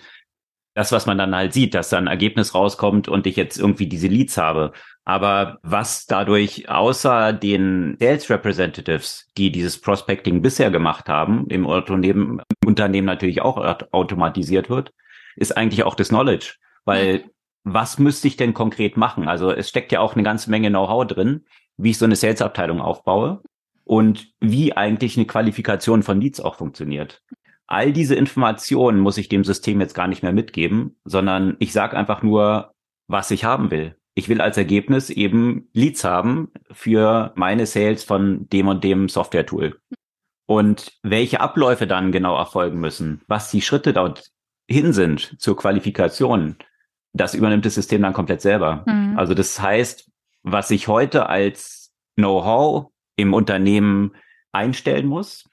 das, was man dann halt sieht, dass da ein Ergebnis rauskommt und ich jetzt irgendwie diese Leads habe. Aber was dadurch außer den Sales Representatives, die dieses Prospecting bisher gemacht haben, im Unternehmen, im Unternehmen natürlich auch automatisiert wird, ist eigentlich auch das Knowledge. Weil mhm was müsste ich denn konkret machen? Also es steckt ja auch eine ganze Menge Know-how drin, wie ich so eine Sales-Abteilung aufbaue und wie eigentlich eine Qualifikation von Leads auch funktioniert. All diese Informationen muss ich dem System jetzt gar nicht mehr mitgeben, sondern ich sage einfach nur, was ich haben will. Ich will als Ergebnis eben Leads haben für meine Sales von dem und dem Software-Tool. Und welche Abläufe dann genau erfolgen müssen, was die Schritte dort hin sind zur Qualifikation, das übernimmt das System dann komplett selber. Mhm. Also das heißt, was ich heute als Know-how im Unternehmen einstellen muss,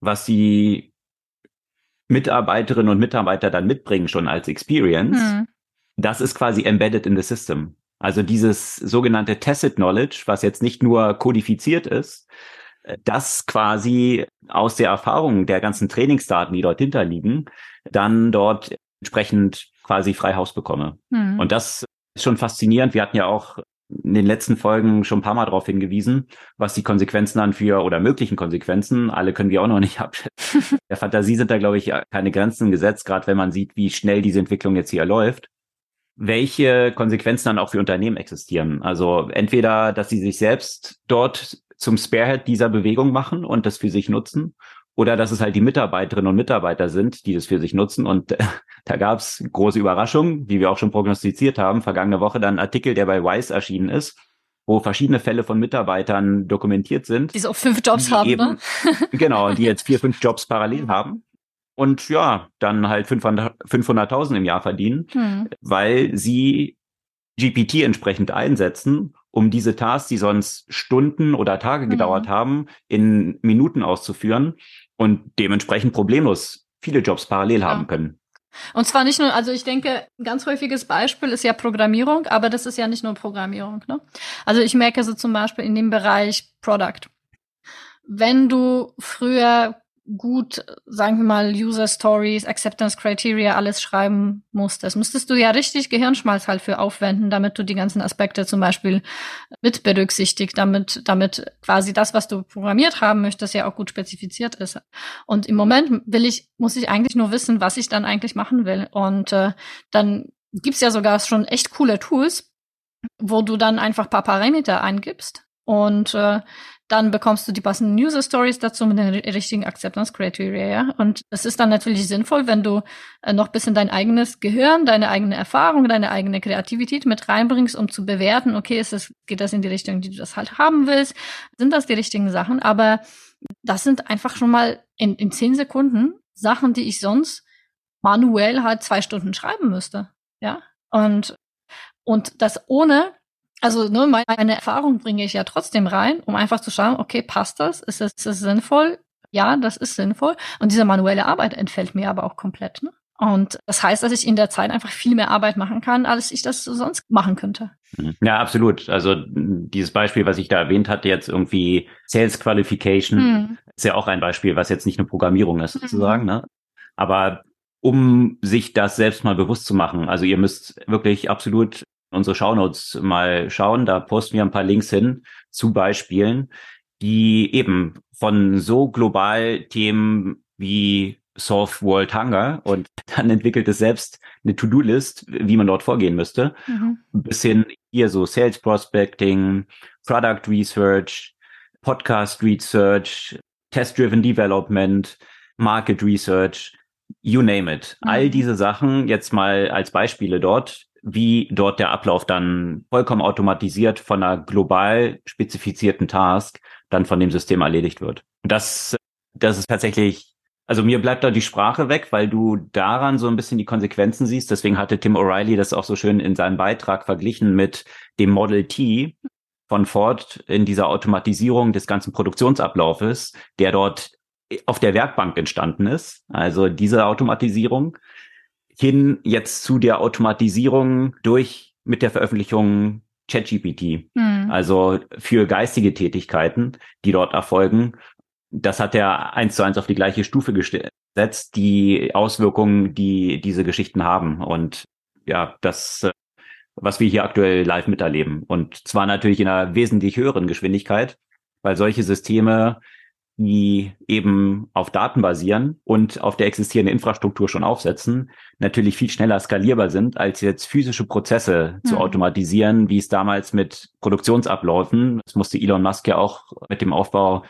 was die Mitarbeiterinnen und Mitarbeiter dann mitbringen schon als Experience, mhm. das ist quasi embedded in the system. Also dieses sogenannte Tacit Knowledge, was jetzt nicht nur kodifiziert ist, das quasi aus der Erfahrung der ganzen Trainingsdaten, die dort hinterliegen, dann dort entsprechend quasi frei Haus bekomme. Mhm. Und das ist schon faszinierend. Wir hatten ja auch in den letzten Folgen schon ein paar Mal darauf hingewiesen, was die Konsequenzen dann für oder möglichen Konsequenzen, alle können wir auch noch nicht [LAUGHS] abschätzen. [LAUGHS] Der Fantasie sind da, glaube ich, keine Grenzen gesetzt, gerade wenn man sieht, wie schnell diese Entwicklung jetzt hier läuft. Welche Konsequenzen dann auch für Unternehmen existieren. Also entweder, dass sie sich selbst dort zum Sparehead dieser Bewegung machen und das für sich nutzen oder dass es halt die Mitarbeiterinnen und Mitarbeiter sind, die das für sich nutzen. Und äh, [LAUGHS] da gab es große Überraschungen, wie wir auch schon prognostiziert haben. Vergangene Woche dann ein Artikel, der bei Wise erschienen ist, wo verschiedene Fälle von Mitarbeitern dokumentiert sind. Die so fünf Jobs haben, eben, ne? [LAUGHS] genau, die jetzt vier, fünf Jobs parallel haben. Und ja, dann halt 500.000 im Jahr verdienen, hm. weil sie GPT entsprechend einsetzen, um diese Tasks, die sonst Stunden oder Tage gedauert mhm. haben, in Minuten auszuführen und dementsprechend problemlos viele Jobs parallel ja. haben können. Und zwar nicht nur, also ich denke, ein ganz häufiges Beispiel ist ja Programmierung, aber das ist ja nicht nur Programmierung. Ne? Also ich merke so zum Beispiel in dem Bereich Product. Wenn du früher gut, sagen wir mal, User Stories, Acceptance Criteria alles schreiben musstest, müsstest du ja richtig Gehirnschmalz halt für aufwenden, damit du die ganzen Aspekte zum Beispiel mit berücksichtigt, damit, damit quasi das, was du programmiert haben möchtest, ja auch gut spezifiziert ist. Und im Moment will ich, muss ich eigentlich nur wissen, was ich dann eigentlich machen will. Und äh, dann gibt's ja sogar schon echt coole Tools, wo du dann einfach paar Parameter eingibst und äh, dann bekommst du die passenden User Stories dazu mit den richtigen Acceptance Criteria, ja. Und es ist dann natürlich sinnvoll, wenn du äh, noch bisschen dein eigenes Gehirn, deine eigene Erfahrung, deine eigene Kreativität mit reinbringst, um zu bewerten, okay, ist das, geht das in die Richtung, die du das halt haben willst? Sind das die richtigen Sachen? Aber das sind einfach schon mal in, in zehn Sekunden Sachen, die ich sonst manuell halt zwei Stunden schreiben müsste, ja. Und, und das ohne also ne, meine Erfahrung bringe ich ja trotzdem rein, um einfach zu schauen, okay, passt das? Ist das, ist das sinnvoll? Ja, das ist sinnvoll. Und diese manuelle Arbeit entfällt mir aber auch komplett. Ne? Und das heißt, dass ich in der Zeit einfach viel mehr Arbeit machen kann, als ich das sonst machen könnte. Mhm. Ja, absolut. Also dieses Beispiel, was ich da erwähnt hatte, jetzt irgendwie Sales Qualification, mhm. ist ja auch ein Beispiel, was jetzt nicht eine Programmierung ist, sozusagen. Mhm. Ne? Aber um sich das selbst mal bewusst zu machen, also ihr müsst wirklich absolut unsere Shownotes mal schauen. Da posten wir ein paar Links hin zu Beispielen, die eben von so global Themen wie Solve World Hunger und [LAUGHS] dann entwickelt es selbst eine To-Do-List, wie man dort vorgehen müsste, mhm. bis hin hier so Sales Prospecting, Product Research, Podcast Research, Test-Driven Development, Market Research, you name it. Mhm. All diese Sachen jetzt mal als Beispiele dort, wie dort der Ablauf dann vollkommen automatisiert von einer global spezifizierten Task dann von dem System erledigt wird. das, das ist tatsächlich, also mir bleibt da die Sprache weg, weil du daran so ein bisschen die Konsequenzen siehst. Deswegen hatte Tim O'Reilly das auch so schön in seinem Beitrag verglichen mit dem Model T von Ford in dieser Automatisierung des ganzen Produktionsablaufes, der dort auf der Werkbank entstanden ist. Also diese Automatisierung hin jetzt zu der Automatisierung durch mit der Veröffentlichung ChatGPT. Mhm. Also für geistige Tätigkeiten, die dort erfolgen. Das hat er eins zu eins auf die gleiche Stufe gesetzt, die Auswirkungen, die diese Geschichten haben. Und ja, das, was wir hier aktuell live miterleben. Und zwar natürlich in einer wesentlich höheren Geschwindigkeit, weil solche Systeme die eben auf Daten basieren und auf der existierenden Infrastruktur schon aufsetzen, natürlich viel schneller skalierbar sind, als jetzt physische Prozesse mhm. zu automatisieren, wie es damals mit Produktionsabläufen, das musste Elon Musk ja auch mit dem Aufbau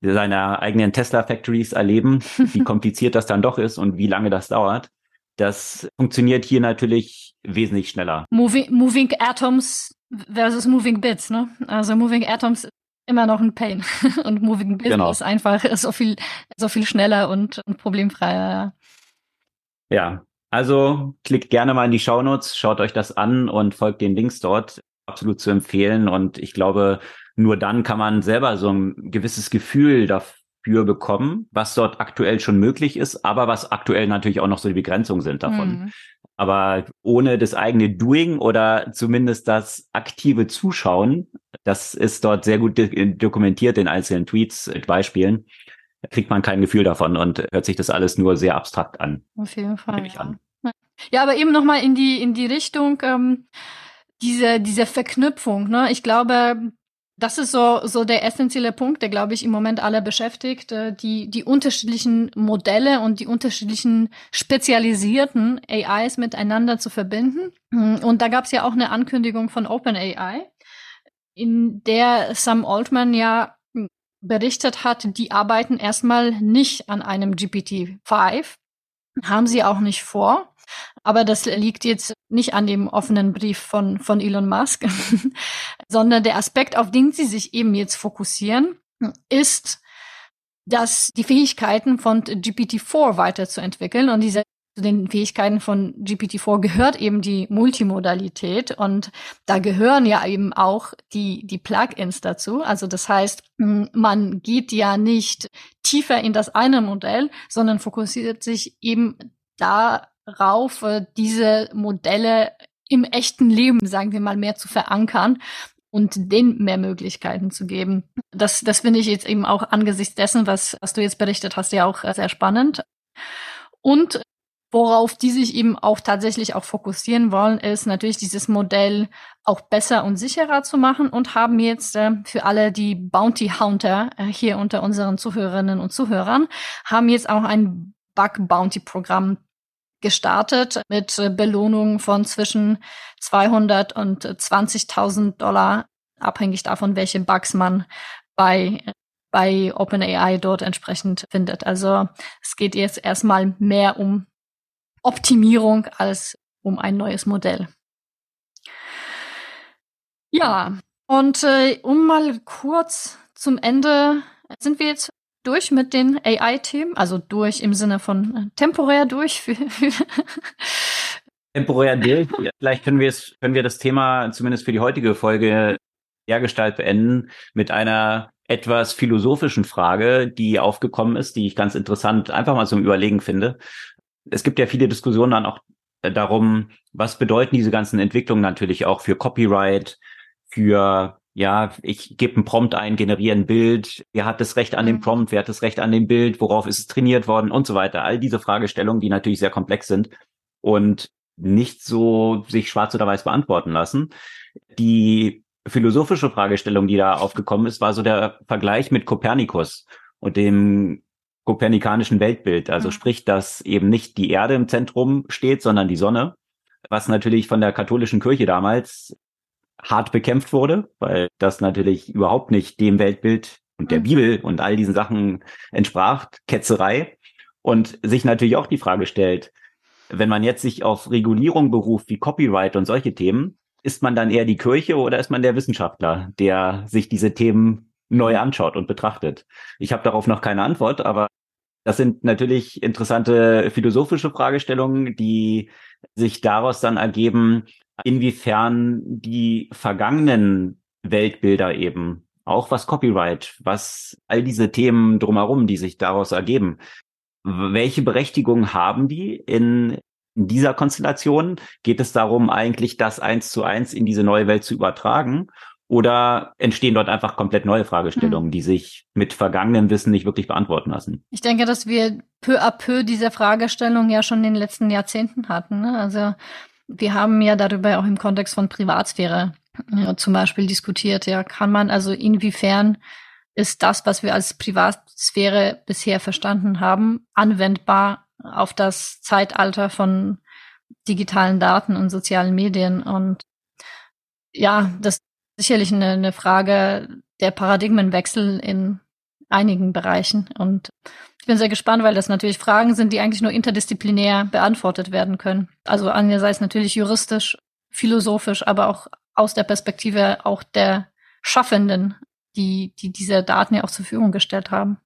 seiner eigenen Tesla Factories erleben, [LAUGHS] wie kompliziert das dann doch ist und wie lange das dauert. Das funktioniert hier natürlich wesentlich schneller. Moving, moving Atoms versus Moving Bits, ne? Also Moving Atoms immer noch ein Pain. [LAUGHS] Und Moving Business genau. ist einfach so viel, so viel schneller und, und problemfreier. Ja, also klickt gerne mal in die Shownotes, schaut euch das an und folgt den Links dort. Absolut zu empfehlen. Und ich glaube, nur dann kann man selber so ein gewisses Gefühl dafür bekommen, was dort aktuell schon möglich ist, aber was aktuell natürlich auch noch so die Begrenzungen sind davon. Mhm. Aber ohne das eigene Doing oder zumindest das aktive Zuschauen, das ist dort sehr gut dokumentiert in einzelnen Tweets, äh, Beispielen, kriegt man kein Gefühl davon und hört sich das alles nur sehr abstrakt an. Auf jeden Fall. Ja. An. ja, aber eben nochmal in die, in die Richtung, ähm, diese, diese Verknüpfung, ne? Ich glaube, das ist so, so der essentielle Punkt, der, glaube ich, im Moment alle beschäftigt, äh, die, die unterschiedlichen Modelle und die unterschiedlichen spezialisierten AIs miteinander zu verbinden. Mm, und da gab es ja auch eine Ankündigung von OpenAI, in der Sam Altman ja berichtet hat, die arbeiten erstmal nicht an einem GPT-5, haben sie auch nicht vor. Aber das liegt jetzt nicht an dem offenen Brief von, von Elon Musk, [LAUGHS] sondern der Aspekt, auf den sie sich eben jetzt fokussieren, ist, dass die Fähigkeiten von GPT-4 weiterzuentwickeln. Und diese zu den Fähigkeiten von GPT-4 gehört eben die Multimodalität und da gehören ja eben auch die, die Plugins dazu. Also das heißt, man geht ja nicht tiefer in das eine Modell, sondern fokussiert sich eben darauf, äh, diese Modelle im echten Leben, sagen wir mal, mehr zu verankern und denen mehr Möglichkeiten zu geben. Das, das finde ich jetzt eben auch angesichts dessen, was, was du jetzt berichtet hast, ja auch äh, sehr spannend. Und Worauf die sich eben auch tatsächlich auch fokussieren wollen, ist natürlich dieses Modell auch besser und sicherer zu machen und haben jetzt äh, für alle die Bounty Hunter äh, hier unter unseren Zuhörerinnen und Zuhörern, haben jetzt auch ein Bug Bounty Programm gestartet mit äh, Belohnungen von zwischen 200 und 20.000 Dollar, abhängig davon, welche Bugs man bei bei OpenAI dort entsprechend findet. Also es geht jetzt erstmal mehr um Optimierung als um ein neues Modell. Ja, und äh, um mal kurz zum Ende, sind wir jetzt durch mit den AI-Themen, also durch im Sinne von äh, temporär durch. [LAUGHS] temporär durch. Vielleicht können wir es, können wir das Thema zumindest für die heutige Folge dergestalt beenden mit einer etwas philosophischen Frage, die aufgekommen ist, die ich ganz interessant einfach mal zum Überlegen finde es gibt ja viele Diskussionen dann auch äh, darum, was bedeuten diese ganzen Entwicklungen natürlich auch für Copyright, für ja, ich gebe einen Prompt ein, generiere ein Bild, wer hat das Recht an dem mhm. Prompt, wer hat das Recht an dem Bild, worauf ist es trainiert worden und so weiter. All diese Fragestellungen, die natürlich sehr komplex sind und nicht so sich schwarz oder weiß beantworten lassen. Die philosophische Fragestellung, die da aufgekommen ist, war so der Vergleich mit Kopernikus und dem kopernikanischen Weltbild. Also mhm. sprich, dass eben nicht die Erde im Zentrum steht, sondern die Sonne, was natürlich von der katholischen Kirche damals hart bekämpft wurde, weil das natürlich überhaupt nicht dem Weltbild und der mhm. Bibel und all diesen Sachen entsprach, Ketzerei. Und sich natürlich auch die Frage stellt, wenn man jetzt sich auf Regulierung beruft wie Copyright und solche Themen, ist man dann eher die Kirche oder ist man der Wissenschaftler, der sich diese Themen neu anschaut und betrachtet? Ich habe darauf noch keine Antwort, aber das sind natürlich interessante philosophische Fragestellungen, die sich daraus dann ergeben, inwiefern die vergangenen Weltbilder eben, auch was Copyright, was all diese Themen drumherum, die sich daraus ergeben, welche Berechtigung haben die in dieser Konstellation? Geht es darum, eigentlich das eins zu eins in diese neue Welt zu übertragen? Oder entstehen dort einfach komplett neue Fragestellungen, mhm. die sich mit vergangenem Wissen nicht wirklich beantworten lassen? Ich denke, dass wir peu à peu diese Fragestellung ja schon in den letzten Jahrzehnten hatten. Ne? Also wir haben ja darüber auch im Kontext von Privatsphäre ja, zum Beispiel diskutiert. Ja, kann man also inwiefern ist das, was wir als Privatsphäre bisher verstanden haben, anwendbar auf das Zeitalter von digitalen Daten und sozialen Medien und ja, das sicherlich eine, eine Frage der Paradigmenwechsel in einigen Bereichen. Und ich bin sehr gespannt, weil das natürlich Fragen sind, die eigentlich nur interdisziplinär beantwortet werden können. Also einerseits natürlich juristisch, philosophisch, aber auch aus der Perspektive auch der Schaffenden, die, die diese Daten ja auch zur Verfügung gestellt haben.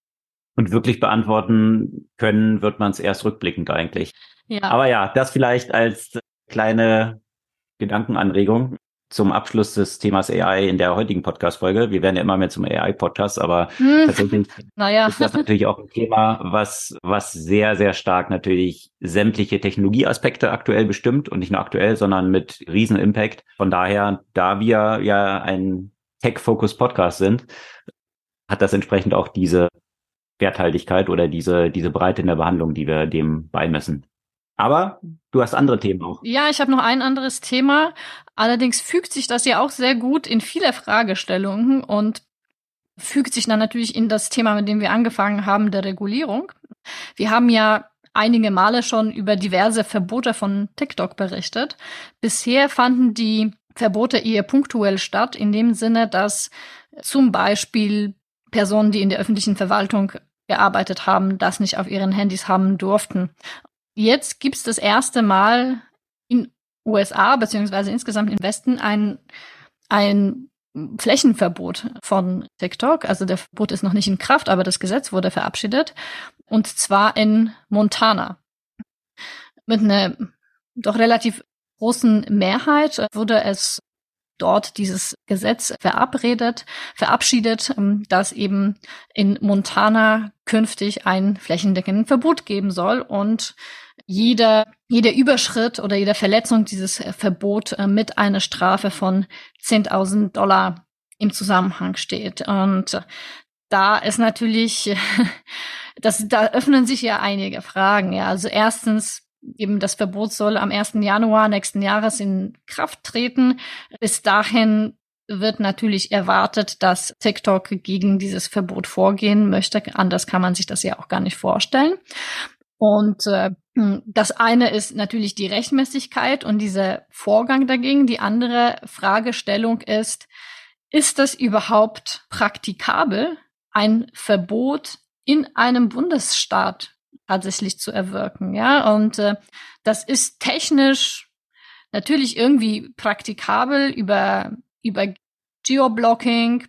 Und wirklich beantworten können, wird man es erst rückblickend eigentlich. Ja. Aber ja, das vielleicht als kleine Gedankenanregung zum Abschluss des Themas AI in der heutigen Podcast-Folge. Wir werden ja immer mehr zum AI-Podcast, aber hm. tatsächlich [LAUGHS] naja. ist das natürlich auch ein Thema, was, was sehr, sehr stark natürlich sämtliche Technologieaspekte aktuell bestimmt und nicht nur aktuell, sondern mit riesen Impact. Von daher, da wir ja ein Tech-Focus-Podcast sind, hat das entsprechend auch diese Werthaltigkeit oder diese, diese Breite in der Behandlung, die wir dem beimessen. Aber du hast andere Themen auch. Ja, ich habe noch ein anderes Thema. Allerdings fügt sich das ja auch sehr gut in viele Fragestellungen und fügt sich dann natürlich in das Thema, mit dem wir angefangen haben, der Regulierung. Wir haben ja einige Male schon über diverse Verbote von TikTok berichtet. Bisher fanden die Verbote eher punktuell statt, in dem Sinne, dass zum Beispiel Personen, die in der öffentlichen Verwaltung gearbeitet haben, das nicht auf ihren Handys haben durften. Jetzt gibt es das erste Mal in USA beziehungsweise insgesamt im Westen ein, ein Flächenverbot von TikTok. Also der Verbot ist noch nicht in Kraft, aber das Gesetz wurde verabschiedet. Und zwar in Montana. mit einer doch relativ großen Mehrheit wurde es dort dieses Gesetz verabredet, verabschiedet, ähm, dass eben in Montana künftig ein flächendeckendes Verbot geben soll und jeder, jeder Überschritt oder jede Verletzung dieses Verbot äh, mit einer Strafe von 10.000 Dollar im Zusammenhang steht. Und da ist natürlich, [LAUGHS] das, da öffnen sich ja einige Fragen. Ja, also erstens, eben das Verbot soll am 1. Januar nächsten Jahres in Kraft treten. Bis dahin wird natürlich erwartet, dass TikTok gegen dieses Verbot vorgehen möchte. Anders kann man sich das ja auch gar nicht vorstellen. Und äh, das eine ist natürlich die Rechtmäßigkeit und dieser Vorgang dagegen. Die andere Fragestellung ist, ist das überhaupt praktikabel, ein Verbot in einem Bundesstaat tatsächlich zu erwirken. Ja, und äh, das ist technisch natürlich irgendwie praktikabel über, über Geoblocking,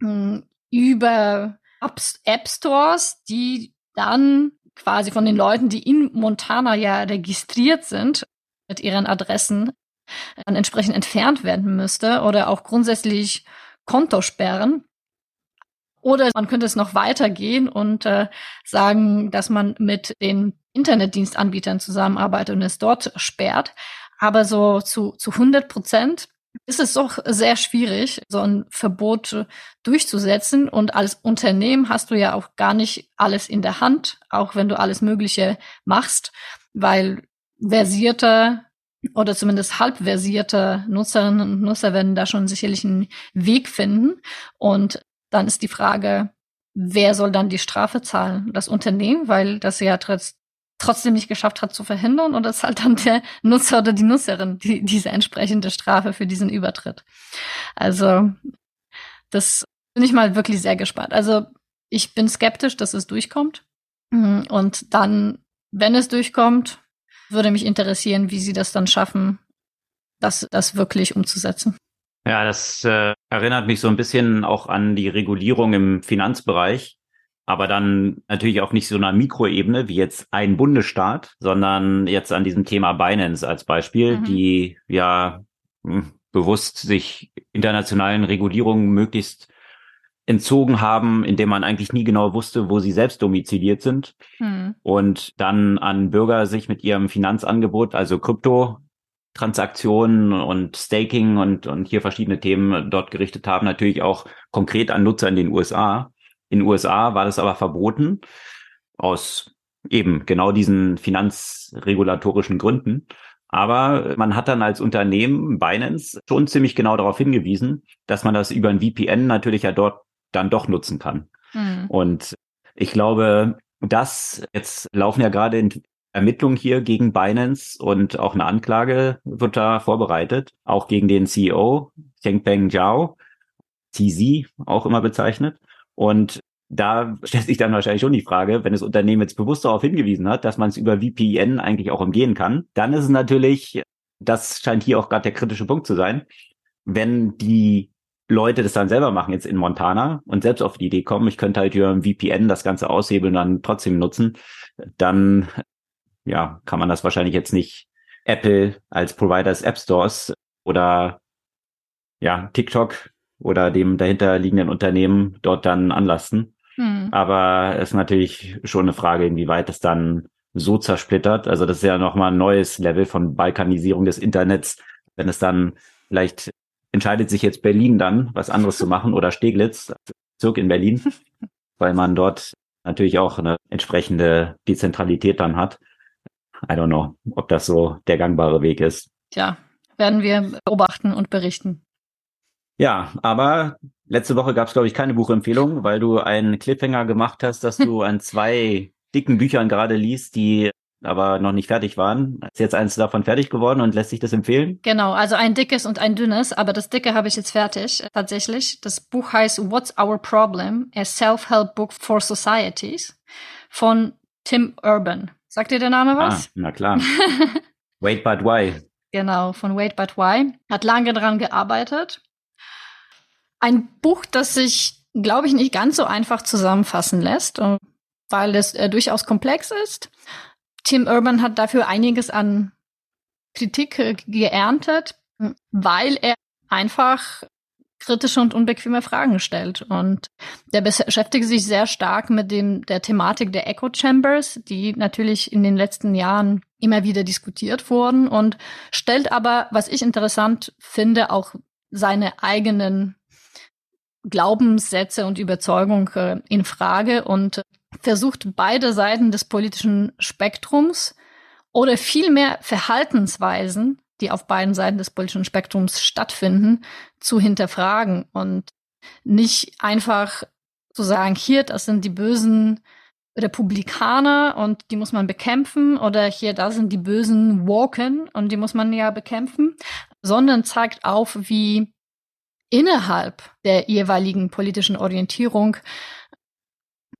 hm, über App Stores, die dann quasi von den Leuten, die in Montana ja registriert sind, mit ihren Adressen dann entsprechend entfernt werden müsste oder auch grundsätzlich Kontosperren. Oder man könnte es noch weitergehen und äh, sagen, dass man mit den Internetdienstanbietern zusammenarbeitet und es dort sperrt. Aber so zu, zu 100 Prozent ist es doch sehr schwierig, so ein Verbot durchzusetzen. Und als Unternehmen hast du ja auch gar nicht alles in der Hand, auch wenn du alles Mögliche machst, weil versierte oder zumindest halbversierte Nutzerinnen und Nutzer werden da schon sicherlich einen Weg finden. Und dann ist die Frage, wer soll dann die Strafe zahlen? Das Unternehmen, weil das ja trotz, trotzdem nicht geschafft hat zu verhindern oder ist halt dann der Nutzer oder die Nutzerin die, diese entsprechende Strafe für diesen Übertritt. Also das bin ich mal wirklich sehr gespannt. Also ich bin skeptisch, dass es durchkommt. Mhm. Und dann, wenn es durchkommt, würde mich interessieren, wie sie das dann schaffen, das, das wirklich umzusetzen. Ja, das äh, erinnert mich so ein bisschen auch an die Regulierung im Finanzbereich, aber dann natürlich auch nicht so einer Mikroebene wie jetzt ein Bundesstaat, sondern jetzt an diesem Thema Binance als Beispiel, mhm. die ja hm, bewusst sich internationalen Regulierungen möglichst entzogen haben, indem man eigentlich nie genau wusste, wo sie selbst domiziliert sind hm. und dann an Bürger sich mit ihrem Finanzangebot, also Krypto Transaktionen und Staking und, und hier verschiedene Themen dort gerichtet haben, natürlich auch konkret an Nutzer in den USA. In den USA war das aber verboten aus eben genau diesen finanzregulatorischen Gründen. Aber man hat dann als Unternehmen Binance schon ziemlich genau darauf hingewiesen, dass man das über ein VPN natürlich ja dort dann doch nutzen kann. Mhm. Und ich glaube, das jetzt laufen ja gerade Ermittlungen hier gegen Binance und auch eine Anklage wird da vorbereitet, auch gegen den CEO, Chengpeng Zhao, TZ auch immer bezeichnet. Und da stellt sich dann wahrscheinlich schon die Frage, wenn das Unternehmen jetzt bewusst darauf hingewiesen hat, dass man es über VPN eigentlich auch umgehen kann, dann ist es natürlich, das scheint hier auch gerade der kritische Punkt zu sein, wenn die Leute das dann selber machen jetzt in Montana und selbst auf die Idee kommen, ich könnte halt über ein VPN das Ganze aushebeln und dann trotzdem nutzen, dann ja, kann man das wahrscheinlich jetzt nicht Apple als Provider des App Stores oder ja, TikTok oder dem dahinterliegenden Unternehmen dort dann anlasten. Hm. Aber es ist natürlich schon eine Frage, inwieweit es dann so zersplittert. Also das ist ja nochmal ein neues Level von Balkanisierung des Internets. Wenn es dann vielleicht entscheidet sich jetzt Berlin dann, was anderes zu machen oder Steglitz, Zirk in Berlin, [LAUGHS] weil man dort natürlich auch eine entsprechende Dezentralität dann hat. I don't know, ob das so der gangbare Weg ist. Tja, werden wir beobachten und berichten. Ja, aber letzte Woche gab es, glaube ich, keine Buchempfehlung, weil du einen Cliffhanger gemacht hast, dass du an zwei dicken Büchern gerade liest, die aber noch nicht fertig waren. Ist jetzt eins davon fertig geworden und lässt sich das empfehlen? Genau, also ein dickes und ein dünnes, aber das dicke habe ich jetzt fertig, tatsächlich. Das Buch heißt What's Our Problem? A Self-Help Book for Societies von Tim Urban. Sagt dir der Name was? Ah, na klar. [LAUGHS] Wait but why. Genau, von Wait but why. Hat lange daran gearbeitet. Ein Buch, das sich, glaube ich, nicht ganz so einfach zusammenfassen lässt, weil es äh, durchaus komplex ist. Tim Urban hat dafür einiges an Kritik äh, geerntet, weil er einfach kritische und unbequeme Fragen stellt. Und der beschäftigt sich sehr stark mit dem, der Thematik der Echo Chambers, die natürlich in den letzten Jahren immer wieder diskutiert wurden und stellt aber, was ich interessant finde, auch seine eigenen Glaubenssätze und Überzeugung äh, in Frage und versucht beide Seiten des politischen Spektrums oder vielmehr Verhaltensweisen, die auf beiden Seiten des politischen Spektrums stattfinden, zu hinterfragen und nicht einfach zu sagen, hier, das sind die bösen Republikaner und die muss man bekämpfen oder hier, da sind die bösen Woken und die muss man ja bekämpfen, sondern zeigt auf, wie innerhalb der jeweiligen politischen Orientierung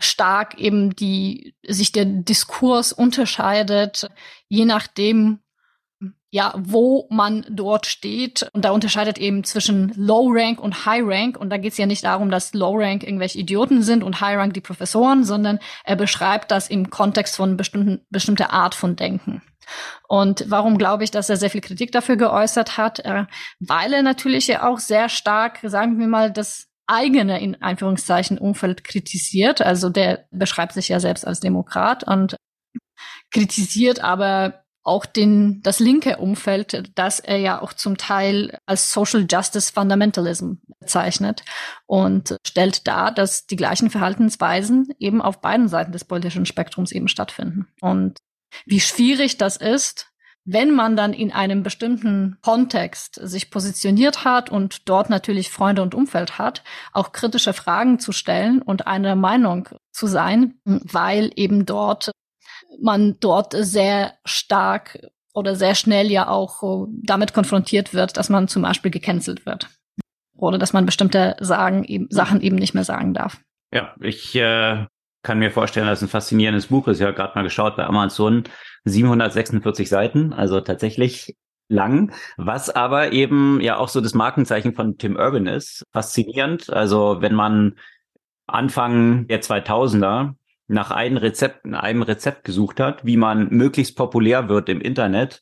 stark eben die, sich der Diskurs unterscheidet, je nachdem, ja, wo man dort steht. Und da unterscheidet eben zwischen Low Rank und High Rank. Und da geht es ja nicht darum, dass Low Rank irgendwelche Idioten sind und High Rank die Professoren, sondern er beschreibt das im Kontext von bestimmten, bestimmter Art von Denken. Und warum glaube ich, dass er sehr viel Kritik dafür geäußert hat? Äh, weil er natürlich ja auch sehr stark, sagen wir mal, das eigene, in Anführungszeichen, Umfeld kritisiert. Also der beschreibt sich ja selbst als Demokrat und kritisiert aber auch den, das linke Umfeld, das er ja auch zum Teil als Social Justice Fundamentalism bezeichnet und stellt dar, dass die gleichen Verhaltensweisen eben auf beiden Seiten des politischen Spektrums eben stattfinden. Und wie schwierig das ist, wenn man dann in einem bestimmten Kontext sich positioniert hat und dort natürlich Freunde und Umfeld hat, auch kritische Fragen zu stellen und eine Meinung zu sein, weil eben dort man dort sehr stark oder sehr schnell ja auch damit konfrontiert wird, dass man zum Beispiel gecancelt wird oder dass man bestimmte sagen, eben, Sachen eben nicht mehr sagen darf. Ja, ich äh, kann mir vorstellen, dass ein faszinierendes Buch ist. Ich habe gerade mal geschaut bei Amazon. 746 Seiten, also tatsächlich lang, was aber eben ja auch so das Markenzeichen von Tim Urban ist. Faszinierend. Also wenn man Anfang der 2000er nach einem Rezept, einem Rezept gesucht hat, wie man möglichst populär wird im Internet,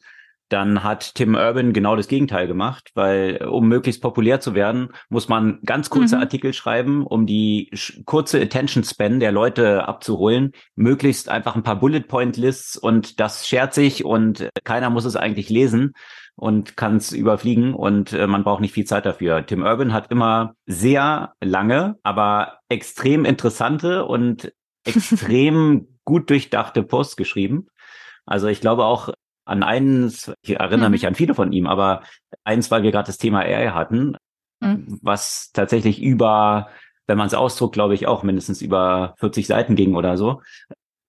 dann hat Tim Urban genau das Gegenteil gemacht, weil um möglichst populär zu werden, muss man ganz kurze mhm. Artikel schreiben, um die kurze Attention Span der Leute abzuholen, möglichst einfach ein paar Bullet Point Lists und das schert sich und keiner muss es eigentlich lesen und kann es überfliegen und äh, man braucht nicht viel Zeit dafür. Tim Urban hat immer sehr lange, aber extrem interessante und extrem [LAUGHS] gut durchdachte Posts geschrieben. Also ich glaube auch, an eins, ich erinnere mhm. mich an viele von ihm, aber eins, weil wir gerade das Thema AI hatten, mhm. was tatsächlich über, wenn man es ausdruckt, glaube ich, auch mindestens über 40 Seiten ging oder so,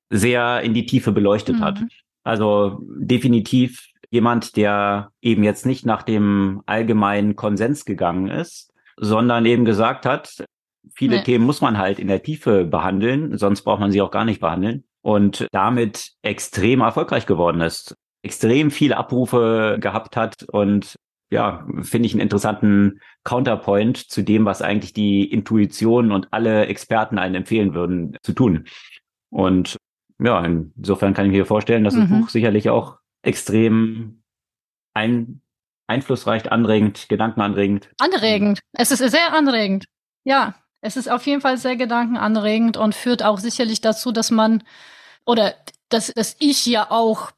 sehr in die Tiefe beleuchtet mhm. hat. Also definitiv jemand, der eben jetzt nicht nach dem allgemeinen Konsens gegangen ist, sondern eben gesagt hat, viele nee. Themen muss man halt in der Tiefe behandeln, sonst braucht man sie auch gar nicht behandeln und damit extrem erfolgreich geworden ist extrem viele Abrufe gehabt hat und ja, finde ich einen interessanten Counterpoint zu dem, was eigentlich die Intuition und alle Experten einen empfehlen würden zu tun. Und ja, insofern kann ich mir vorstellen, dass mhm. das Buch sicherlich auch extrem ein, einflussreich, anregend, gedankenanregend. Anregend. Es ist sehr anregend. Ja, es ist auf jeden Fall sehr gedankenanregend und führt auch sicherlich dazu, dass man oder dass, dass ich ja auch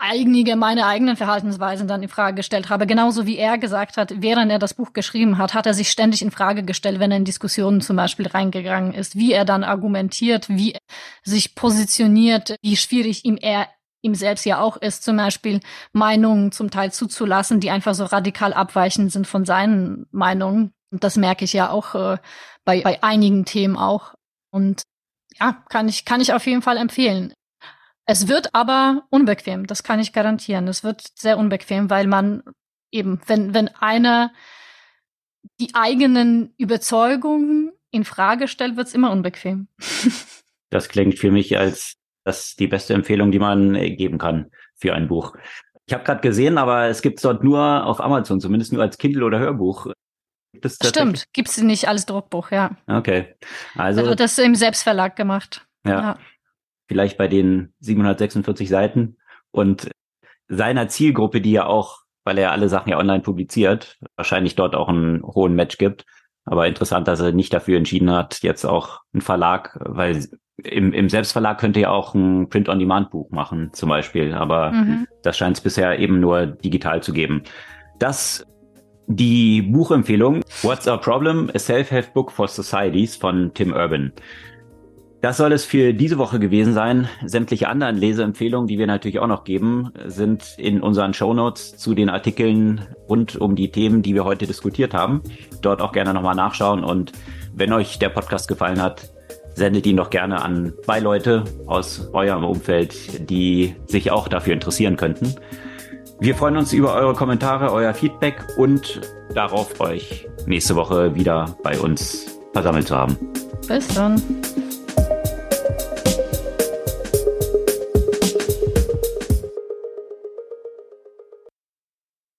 einige meine eigenen Verhaltensweisen dann in Frage gestellt habe. Genauso wie er gesagt hat, während er das Buch geschrieben hat, hat er sich ständig in Frage gestellt, wenn er in Diskussionen zum Beispiel reingegangen ist, wie er dann argumentiert, wie er sich positioniert, wie schwierig ihm er ihm selbst ja auch ist, zum Beispiel Meinungen zum Teil zuzulassen, die einfach so radikal abweichend sind von seinen Meinungen. Und das merke ich ja auch äh, bei, bei einigen Themen auch. Und ja, kann ich, kann ich auf jeden Fall empfehlen. Es wird aber unbequem, das kann ich garantieren. Es wird sehr unbequem, weil man eben, wenn, wenn einer die eigenen Überzeugungen in Frage stellt, wird es immer unbequem. [LAUGHS] das klingt für mich als das die beste Empfehlung, die man geben kann für ein Buch. Ich habe gerade gesehen, aber es gibt es dort nur auf Amazon, zumindest nur als Kindle oder Hörbuch. Gibt Stimmt, gibt es nicht als Druckbuch, ja. Okay. Also, also das im Selbstverlag gemacht. ja. ja. Vielleicht bei den 746 Seiten und seiner Zielgruppe, die ja auch, weil er alle Sachen ja online publiziert, wahrscheinlich dort auch einen hohen Match gibt. Aber interessant, dass er nicht dafür entschieden hat, jetzt auch ein Verlag, weil im, im Selbstverlag könnte ja auch ein Print-on-Demand-Buch machen, zum Beispiel. Aber mhm. das scheint es bisher eben nur digital zu geben. Das die Buchempfehlung What's Our Problem? A Self-Help Book for Societies von Tim Urban. Das soll es für diese Woche gewesen sein. Sämtliche anderen Leseempfehlungen, die wir natürlich auch noch geben, sind in unseren Shownotes zu den Artikeln rund um die Themen, die wir heute diskutiert haben. Dort auch gerne nochmal nachschauen und wenn euch der Podcast gefallen hat, sendet ihn doch gerne an zwei Leute aus eurem Umfeld, die sich auch dafür interessieren könnten. Wir freuen uns über eure Kommentare, euer Feedback und darauf, euch nächste Woche wieder bei uns versammelt zu haben. Bis dann.